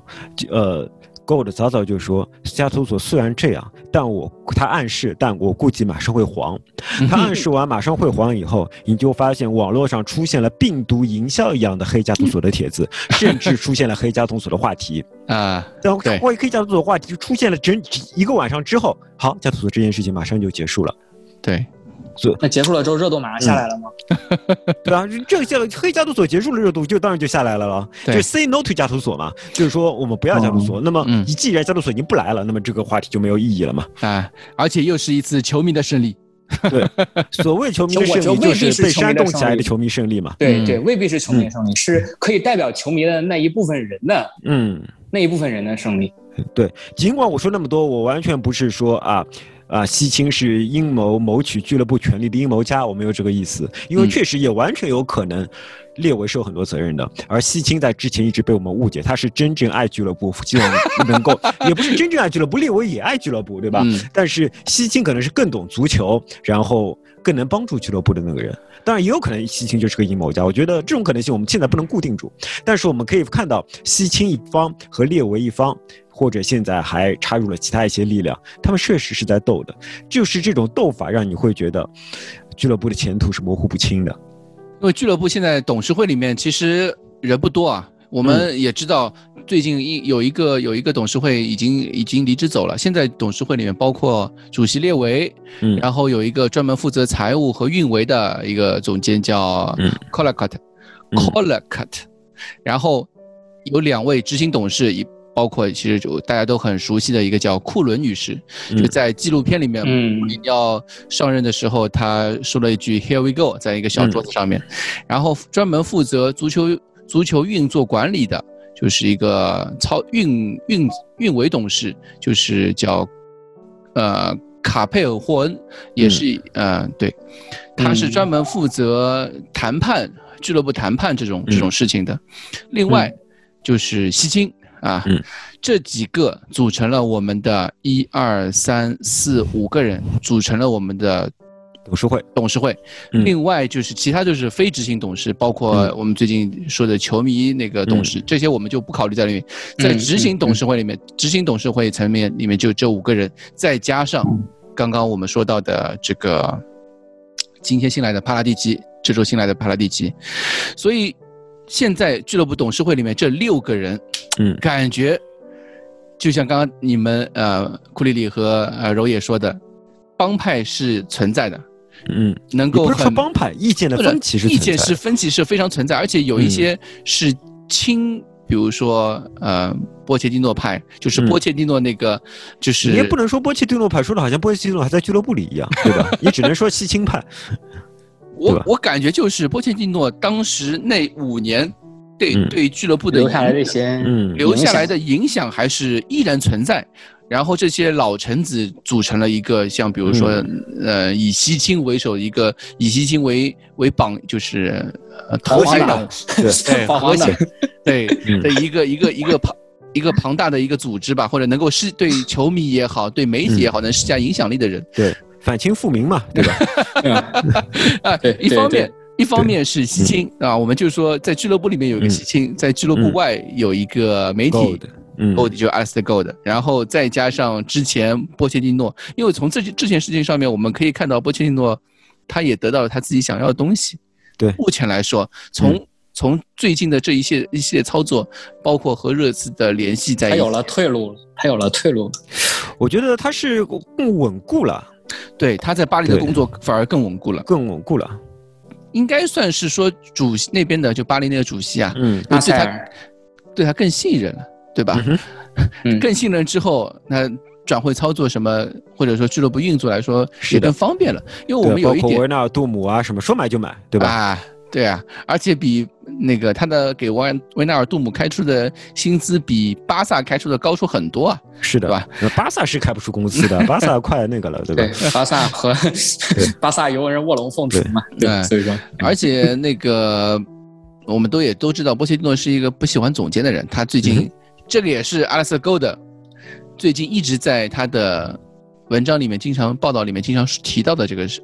呃 Gold 早早就说，加图索虽然这样，但我他暗示，但我估计马上会黄。他暗示完马上会黄以后，你就发现网络上出现了病毒营销一样的黑加图索的帖子，甚至出现了黑加图索的话题 *laughs* 啊。然后关于黑加图索的话题就出现了整一个晚上之后，好，加图索这件事情马上就结束了。对。那结束了之后，热度马上下来了吗？*laughs* 对啊，这个黑加图索结束了，热度就当然就下来了了。就 say no to 加图索嘛，就是说我们不要加图索。那么，你既然加图索已经不来了，那么这个话题就没有意义了嘛？啊，而且又是一次球迷的胜利。对，*laughs* 所谓球迷的胜利就是被煽动起来的球迷胜利嘛？对对，未必是球迷的胜利，是可以代表球迷的那一部分人的，嗯，那一部分人的胜利。对，尽管我说那么多，我完全不是说啊。啊，西青是阴谋谋取俱乐部权力的阴谋家，我没有这个意思，因为确实也完全有可能，列维是有很多责任的。而西青在之前一直被我们误解，他是真正爱俱乐部，希望能够，*laughs* 也不是真正爱俱乐部，列维也爱俱乐部，对吧？但是西青可能是更懂足球，然后更能帮助俱乐部的那个人。当然，也有可能西青就是个阴谋家。我觉得这种可能性我们现在不能固定住，但是我们可以看到西青一方和列维一方。或者现在还插入了其他一些力量，他们确实是在斗的，就是这种斗法让你会觉得俱乐部的前途是模糊不清的。因为俱乐部现在董事会里面其实人不多啊，我们也知道最近一有一个有一个董事会已经已经离职走了，现在董事会里面包括主席列维，嗯，然后有一个专门负责财务和运维的一个总监叫 c o l a c u t c o l a c u t 然后有两位执行董事包括其实就大家都很熟悉的一个叫库伦女士，就在纪录片里面，嗯，要上任的时候，她说了一句 “Here we go”，在一个小桌子上面，然后专门负责足球足球运作管理的，就是一个操运运运维董事，就是叫呃卡佩尔霍恩，也是嗯对，他是专门负责谈判俱乐部谈判这种这种事情的，另外就是西青。啊，这几个组成了我们的一二三四五个人，组成了我们的董事会。董事会，另外就是其他就是非执行董事，包括我们最近说的球迷那个董事，这些我们就不考虑在里面。在执行董事会里面，执行董事会层面里面就这五个人，再加上刚刚我们说到的这个今天新来的帕拉蒂奇，这周新来的帕拉蒂奇，所以。现在俱乐部董事会里面这六个人，嗯，感觉就像刚刚你们呃库里里和呃柔野说的，帮派是存在的，嗯，能够不是说帮派意见的分歧是意见是分歧是非常存在，而且有一些是亲，比如说呃波切蒂诺派，就是波切蒂诺那个就是你也不能说波切蒂诺派，说的好像波切蒂诺还在俱乐部里一样，对吧？*laughs* 你只能说西青派。我我感觉就是波切蒂诺当时那五年，对对俱乐部的留下来的一些留下来的影响还是依然存在。然后这些老臣子组成了一个像比如说呃以西青为首一个以西青为为榜就是头衔的对。核 *laughs* 心对 *laughs* 的一个一个一个庞一个庞大的一个组织吧，或者能够施对球迷也好，对媒体也好，能施加影响力的人。对。反清复明嘛，对吧？*laughs* *laughs* 啊，对，一方面，一方面是西青啊，我们就是说在俱乐部里面有一个西青，在俱乐部外有一个媒体，嗯，Gold 就 a l i s t Gold，然后再加上之前波切蒂诺，因为从这这件事情上面，我们可以看到波切蒂诺他也得到了他自己想要的东西。对，目前来说，从从最近的这一些一系列操作，包括和热刺的联系，在他有了退路，他有了退路，我觉得他是更稳固了。对，他在巴黎的工作反而更稳固了，更稳固了，应该算是说主席那边的，就巴黎那个主席啊，嗯，对他对他更信任了，对吧？*laughs* 更信任之后，那转会操作什么，或者说俱乐部运作来说也更方便了，因为我们有一点维纳尔杜姆啊，什么说买就买，对吧？啊，对啊，而且比。那个他的给维维纳尔杜姆开出的薪资比巴萨开出的高出很多啊，是的吧？巴萨是开不出工资的，*laughs* 巴萨快那个了，对吧？巴萨和 *laughs* 巴萨尤文人卧龙凤雏嘛，对，所以说，而且那个我们都也都知道，波切蒂诺是一个不喜欢总监的人，他最近这个也是阿拉斯高的，最近一直在他的文章里面经常报道里面经常提到的这个是。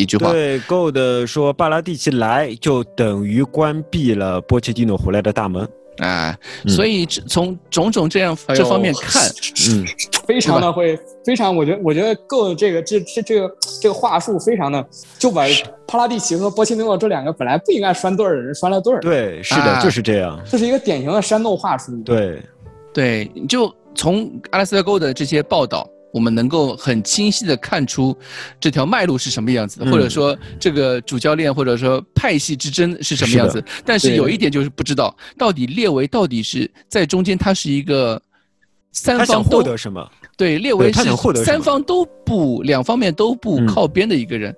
一句话，对，Gold 说巴拉蒂奇来就等于关闭了波切蒂诺回来的大门。啊，所以从种种这样这方面看，嗯，非常的会，非常，我觉得，我觉得够这个这这这个这个话术非常的，就把帕拉蒂奇和波切蒂诺这两个本来不应该拴对儿的人拴了对儿。对，是的，就是这样，这是一个典型的煽动话术。对，对，就从阿拉斯加沟的这些报道。我们能够很清晰的看出这条脉络是什么样子的，或者说这个主教练或者说派系之争是什么样子。但是有一点就是不知道到底列维到底是在中间，他是一个三方获得什么？对，列维是三方都不两方面都不靠边的一个人。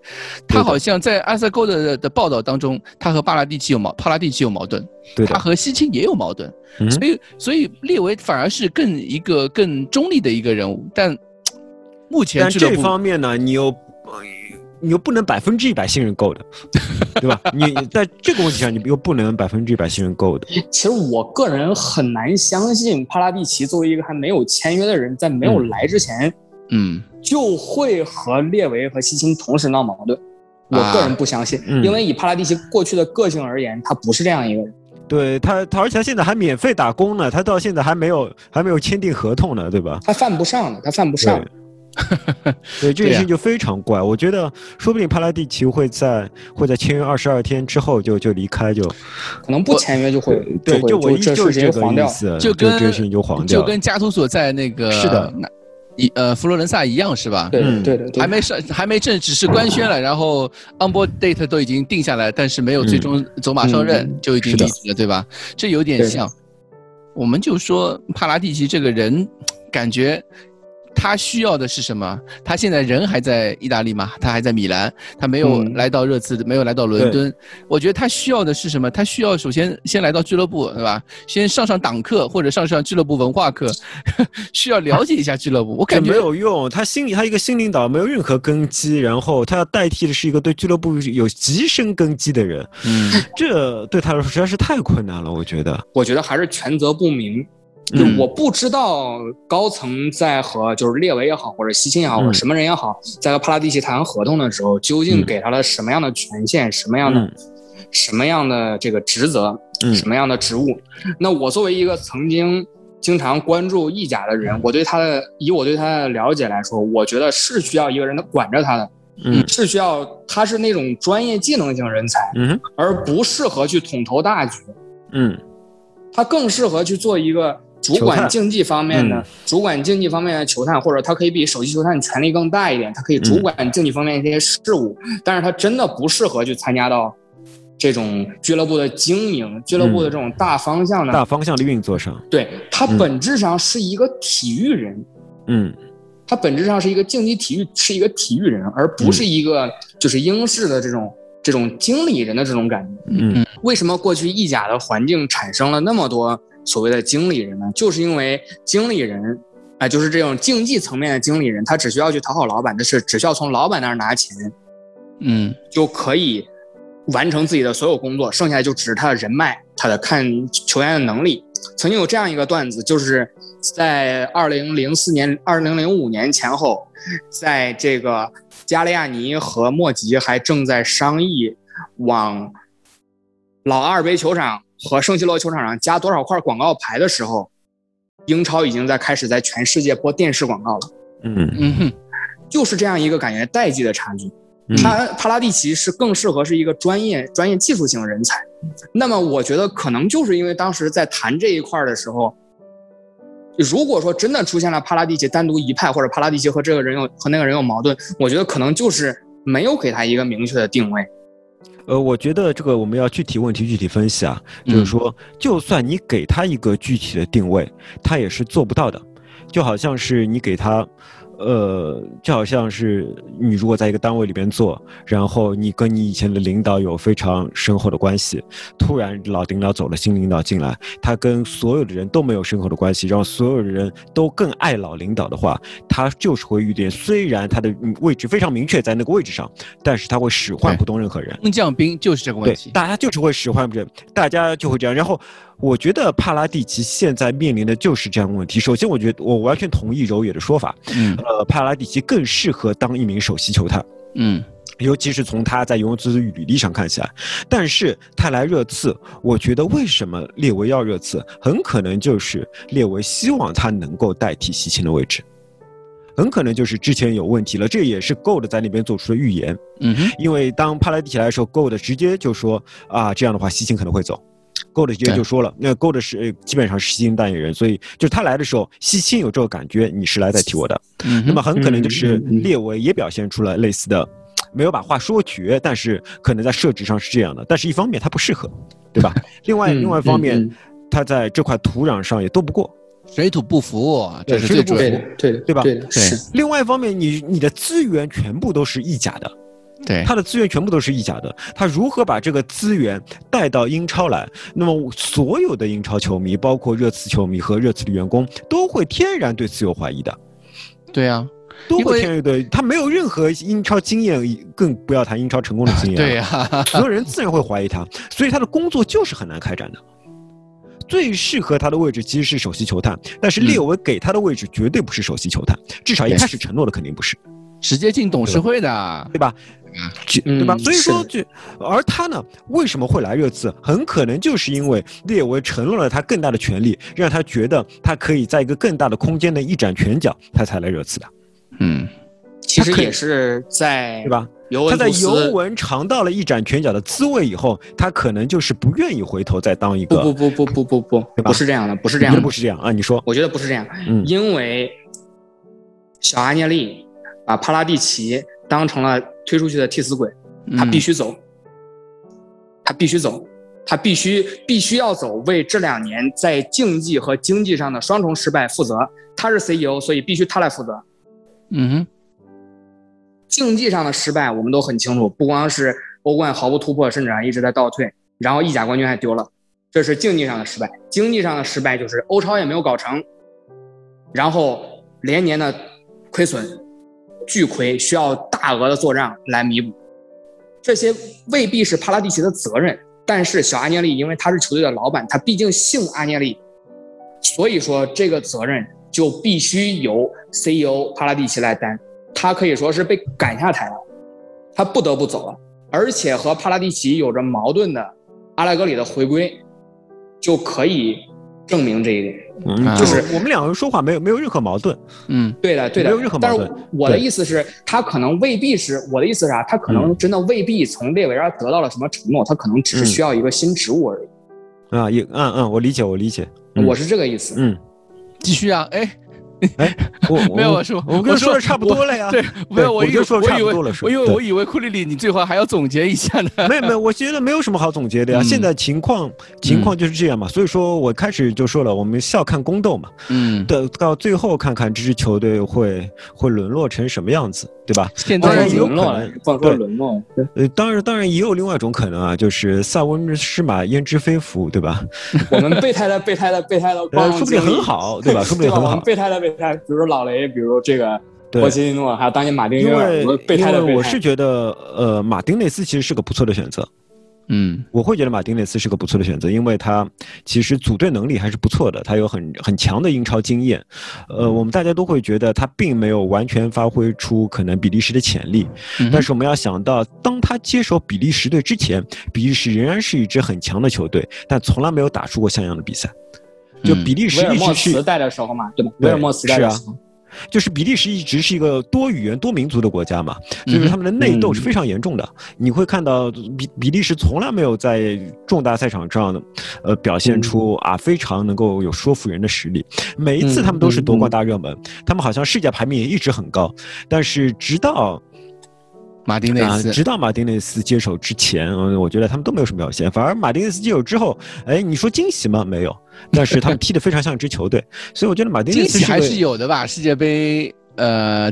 他好像在阿塞沟的的报道当中，他和巴拉蒂奇有矛，帕拉蒂奇有矛盾，他和西青也有矛盾。所以，所以列维反而是更一个更中立的一个人物，但。目前，但这方面呢，你又你又不能百分之一百信任够的，*laughs* 对吧？你在这个问题上，你又不能百分之一百信任够的。其实我个人很难相信，帕拉蒂奇作为一个还没有签约的人，在没有来之前，嗯，就会和列维和西青同时闹矛盾。我个人不相信，因为以帕拉蒂奇过去的个性而言，他不是这样一个人。对他，他而且他现在还免费打工呢，他到现在还没有还没有签订合同呢，对吧？他犯不上的，他犯不上。*laughs* 对这件事情就非常怪，我觉得说不定帕拉蒂奇会在会在签约二十二天之后就就离开，就可能不签约就会对，就我就是这个意思，就跟这事情就黄掉，就跟加图索在那个是的，一呃佛罗伦萨一样是吧？对对对，还没上还没正只是官宣了，然后 on board date 都已经定下来，但是没有最终走马上任就已经离职了，对吧？这有点像，我们就说帕拉蒂奇这个人感觉。他需要的是什么？他现在人还在意大利吗？他还在米兰，他没有来到热刺，没有来到伦敦。我觉得他需要的是什么？他需要首先先来到俱乐部，对吧？先上上党课或者上上俱乐部文化课，*laughs* 需要了解一下俱乐部。我感觉没有用，他心里他一个新领导没有任何根基，然后他要代替的是一个对俱乐部有极深根基的人。嗯，这对他来说实在是太困难了。我觉得，我觉得还是权责不明。就我不知道高层在和就是列维也好，或者西钦也好，或者什么人也好，在和帕拉蒂奇谈合同的时候，究竟给他了什么样的权限，什么样的什么样的这个职责，什么样的职务？那我作为一个曾经经常关注意甲的人，我对他的以我对他的了解来说，我觉得是需要一个人管着他的，嗯，是需要他是那种专业技能型人才，嗯，而不适合去统筹大局，嗯，他更适合去做一个。主管竞技方面的，主管竞技方面的球探，或者他可以比首席球探权力更大一点，他可以主管竞技方面一些事务，但是他真的不适合去参加到这种俱乐部的经营、俱乐部的这种大方向的大方向的运作上。对他本质上是一个体育人，嗯，他本质上是一个竞技体育，是一个体育人，而不是一个就是英式的这种这种经理人的这种感觉。嗯，为什么过去意甲的环境产生了那么多？所谓的经理人呢，就是因为经理人，啊，就是这种竞技层面的经理人，他只需要去讨好老板的事，只需要从老板那儿拿钱，嗯，就可以完成自己的所有工作，剩下的就只是他的人脉，他的看球员的能力。曾经有这样一个段子，就是在二零零四年、二零零五年前后，在这个加利亚尼和莫吉还正在商议往老阿尔卑球场。和圣西罗球场上加多少块广告牌的时候，英超已经在开始在全世界播电视广告了。嗯嗯，就是这样一个感觉代际的差距。他帕拉蒂奇是更适合是一个专业专业技术型人才。那么我觉得可能就是因为当时在谈这一块的时候，如果说真的出现了帕拉蒂奇单独一派，或者帕拉蒂奇和这个人有和那个人有矛盾，我觉得可能就是没有给他一个明确的定位。呃，我觉得这个我们要具体问题具体分析啊，就是说，就算你给他一个具体的定位，他也是做不到的，就好像是你给他。呃，就好像是你如果在一个单位里边做，然后你跟你以前的领导有非常深厚的关系，突然老领导走了，新领导进来，他跟所有的人都没有深厚的关系，然后所有的人都更爱老领导的话，他就是会遇点。虽然他的位置非常明确在那个位置上，但是他会使唤不动任何人。空降兵就是这个问题，大家就是会使唤不人，大家就会这样，然后。我觉得帕拉蒂奇现在面临的就是这样的问题。首先，我觉得我完全同意柔野的说法。嗯，呃，帕拉蒂奇更适合当一名首席球探。嗯，尤其是从他在尤文图斯履历上看起来。但是他来热刺，我觉得为什么列维要热刺，很可能就是列维希望他能够代替西青的位置。很可能就是之前有问题了，这也是 Gold 在那边做出的预言。嗯哼，因为当帕拉蒂奇来的时候，Gold 直接就说啊，这样的话西青可能会走。Gold 直接就说了，那 Gold 是基本上是吸金代言人，所以就是他来的时候，西青有这个感觉，你是来代替我的。那么很可能就是列维也表现出了类似的，没有把话说绝，但是可能在设置上是这样的。但是一方面他不适合，对吧？*laughs* 另外另外一方面，他在这块土壤上也斗不过。水土不服，这是最主要的，对对吧？对。另外一方面，你你的资源全部都是意甲的，对，他的资源全部都是意甲的，他如何把这个资源带到英超来？那么所有的英超球迷，包括热刺球迷和热刺的员工，都会天然对此有怀疑的。对啊，都会天然对他没有任何英超经验，更不要谈英超成功的经验。*laughs* 对呀，所有人自然会怀疑他，所以他的工作就是很难开展的。最适合他的位置其实是首席球探，但是列维给他的位置绝对不是首席球探，至少一开始承诺的肯定不是，直接进董事会的，对吧？对吧？所以说，就而他呢，为什么会来热刺？很可能就是因为列维承诺了他更大的权利，让他觉得他可以在一个更大的空间内一展拳脚，他才来热刺的。嗯，其实也是在对吧？他在尤文尝到了一展拳脚的滋味以后，他可能就是不愿意回头再当一个。不不不不不不不，不是这样的，不是这样的，不是这样啊！你说，我觉得不是这样，嗯因为小阿涅利把帕拉蒂奇当成了推出去的替死鬼，他必须走，他必须走，他必须必须要走，为这两年在竞技和经济上的双重失败负责。他是 CEO，所以必须他来负责。嗯哼。竞技上的失败我们都很清楚，不光是欧冠毫无突破，甚至还一直在倒退，然后意甲冠军还丢了，这是竞技上的失败。经济上的失败就是欧超也没有搞成，然后连年的亏损，巨亏，需要大额的做账来弥补。这些未必是帕拉蒂奇的责任，但是小阿涅利因为他是球队的老板，他毕竟姓阿涅利，所以说这个责任就必须由 CEO 帕拉蒂奇来担。他可以说是被赶下台了，他不得不走了，而且和帕拉蒂奇有着矛盾的阿莱格里的回归，就可以证明这一点。嗯，就是我们两个人说话没有没有任何矛盾。嗯，对的，对的，没有任何矛盾。但是我的意思是，他可能未必是我的意思是啥？他可能真的未必从列维那得到了什么承诺，他可能只是需要一个新职务而已。啊，也嗯嗯，我理解，我理解，我是这个意思。嗯，继续啊，哎。哎，我 *laughs* 没有我说，我跟说的差不多了呀。对，没有，我就说差不多了。我以为我以为库里里你最后还要总结一下呢。没有没有，我觉得没有什么好总结的呀。现在情况情况就是这样嘛，所以说我开始就说了，我们笑看宫斗嘛。嗯。到到最后看看这支球队会会沦落成什么样子，对吧？现在有可能，对，沦落。呃，当然当然也有另外一种可能啊，就是塞翁失马焉知非福，对吧？我们备胎的备胎的备胎的，说不定很好，对吧？说不定很好。备胎的备胎，比如说老雷，比如这个波切蒂诺，还有当年马丁因为，备胎的。我是觉得，呃，马丁内斯其实是个不错的选择。嗯，我会觉得马丁内斯是个不错的选择，因为他其实组队能力还是不错的，他有很很强的英超经验。呃，我们大家都会觉得他并没有完全发挥出可能比利时的潜力，但是我们要想到，当他接手比利时队之前，比利时仍然是一支很强的球队，但从来没有打出过像样的比赛。就比利时一直是带的时候嘛，对吧？威尔莫斯带的时候。就是比利时一直是一个多语言多民族的国家嘛，所以说他们的内斗是非常严重的。你会看到比比利时从来没有在重大赛场上，呃，表现出啊非常能够有说服人的实力。每一次他们都是夺冠大热门，他们好像世界排名也一直很高。但是直到马丁内斯，直到马丁内斯接手之前，嗯，我觉得他们都没有什么表现。反而马丁内斯接手之后，哎，你说惊喜吗？没有。*laughs* 但是他们踢得非常像一支球队，所以我觉得马丁内斯还是有的吧。世界杯，呃，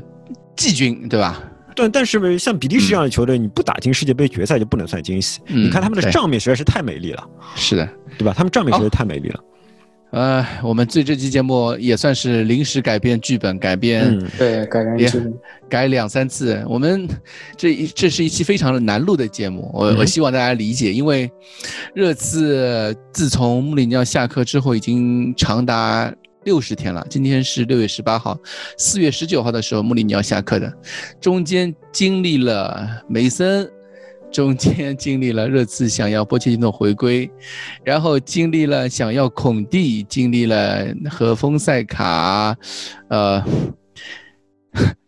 季军对吧？但，但是像比利时这样的球队，你不打进世界杯决赛就不能算惊喜。你看他们的账面实在是太美丽了。是的，对吧？他们账面实在太美丽了。呃，我们这这期节目也算是临时改编剧本，改编对改编剧本改两三次。我们这一这是一期非常的难录的节目，我我希望大家理解，因为热刺自从穆里尼奥下课之后，已经长达。六十天了。今天是六月十八号，四月十九号的时候，穆里尼奥下课的，中间经历了梅森，中间经历了热刺想要波切蒂诺回归，*laughs* 然后经历了想要孔蒂，经历了和丰塞卡，呃。*laughs*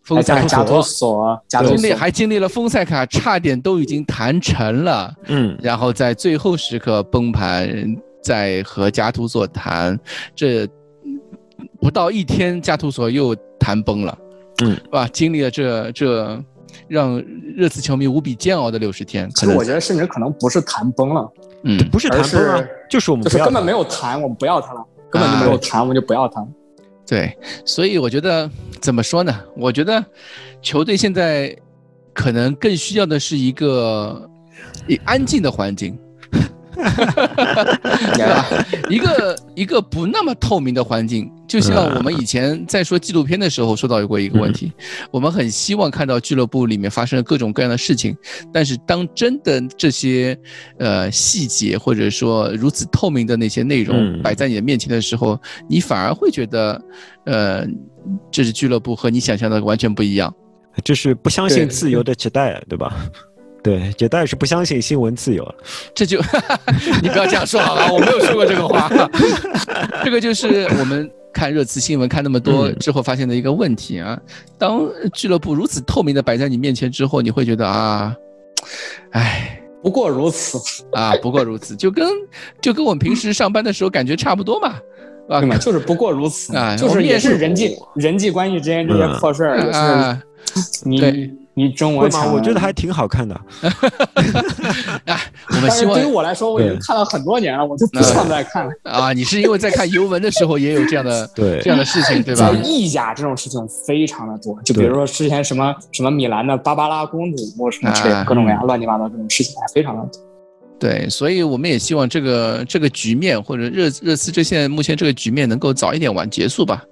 丰塞卡图索，经历还经历了丰塞卡，差点都已经谈成了，嗯，然后在最后时刻崩盘，在和加图索谈，这不到一天，加图索又谈崩了，嗯，是吧？经历了这这让热刺球迷无比煎熬的六十天，其实我觉得甚至可能不是谈崩了，嗯，不是谈崩了，就是我们就是根本没有谈，我们不要他了，根本就没有谈，我们就不要他。对，所以我觉得怎么说呢？我觉得球队现在可能更需要的是一个安静的环境。*laughs* 对吧？一个一个不那么透明的环境，就像我们以前在说纪录片的时候说到过一个问题，我们很希望看到俱乐部里面发生各种各样的事情，但是当真的这些呃细节或者说如此透明的那些内容摆在你的面前的时候，你反而会觉得，呃，这是俱乐部和你想象的完全不一样，这是不相信自由的期待，对吧？对，也当然是不相信新闻自由，这就你不要这样说好了，我没有说过这个话。这个就是我们看热刺新闻看那么多之后发现的一个问题啊。当俱乐部如此透明的摆在你面前之后，你会觉得啊，唉，不过如此啊，不过如此，就跟就跟我们平时上班的时候感觉差不多嘛，啊，就是不过如此啊，就是也是人际人际关系之间这些破事儿啊，你。你中文吗？我觉得还挺好看的。*laughs* 哎，我们希望对于我来说，我已经看了很多年了，我就不想再看了。*laughs* 啊，你是因为在看尤文的时候也有这样的 *laughs* 对这样的事情，对吧？意甲这种事情非常的多，就比如说之前什么什么米兰的芭芭拉公主，什么之类各种各样乱七八糟这种事情还非常的多。对，所以我们也希望这个这个局面或者热热刺这现在目前这个局面能够早一点晚结束吧，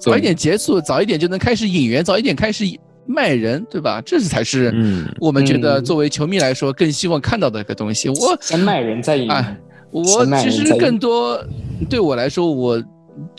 早一点结束，早一点就能开始引援，早一点开始。卖人，对吧？这是才是我们觉得作为球迷来说更希望看到的一个东西。我先卖人再引。啊，我其实更多对我来说，我。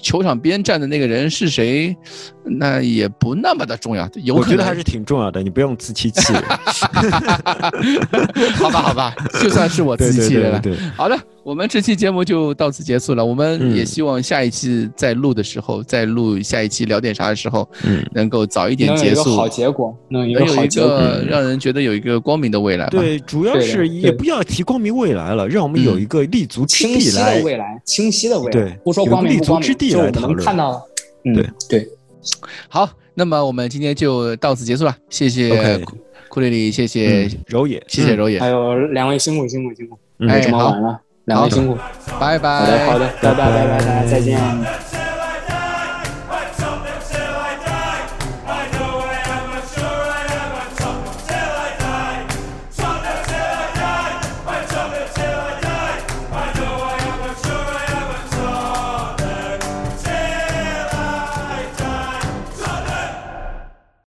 球场边站的那个人是谁？那也不那么的重要。有我觉得还是挺重要的，你不用自欺欺人。*laughs* 好吧，好吧，就算是我自欺欺人了。好的，我们这期节目就到此结束了。我们也希望下一期再录的时候，再录下一期聊点啥的时候，嗯，能够早一点结束，好结果，能有一个让人觉得有一个光明的未来。对，主要是也不要提光明未来了，让我们有一个立足之地来。未来，清晰的未来。对，不说光明不光明。就我们看到嗯，对。对，好，那么我们今天就到此结束了，谢谢库里里，谢谢柔野，谢谢柔野，还有两位辛苦辛苦辛苦，哎，这么晚了，两位辛苦，拜拜，好的好的，拜拜拜拜拜拜，再见。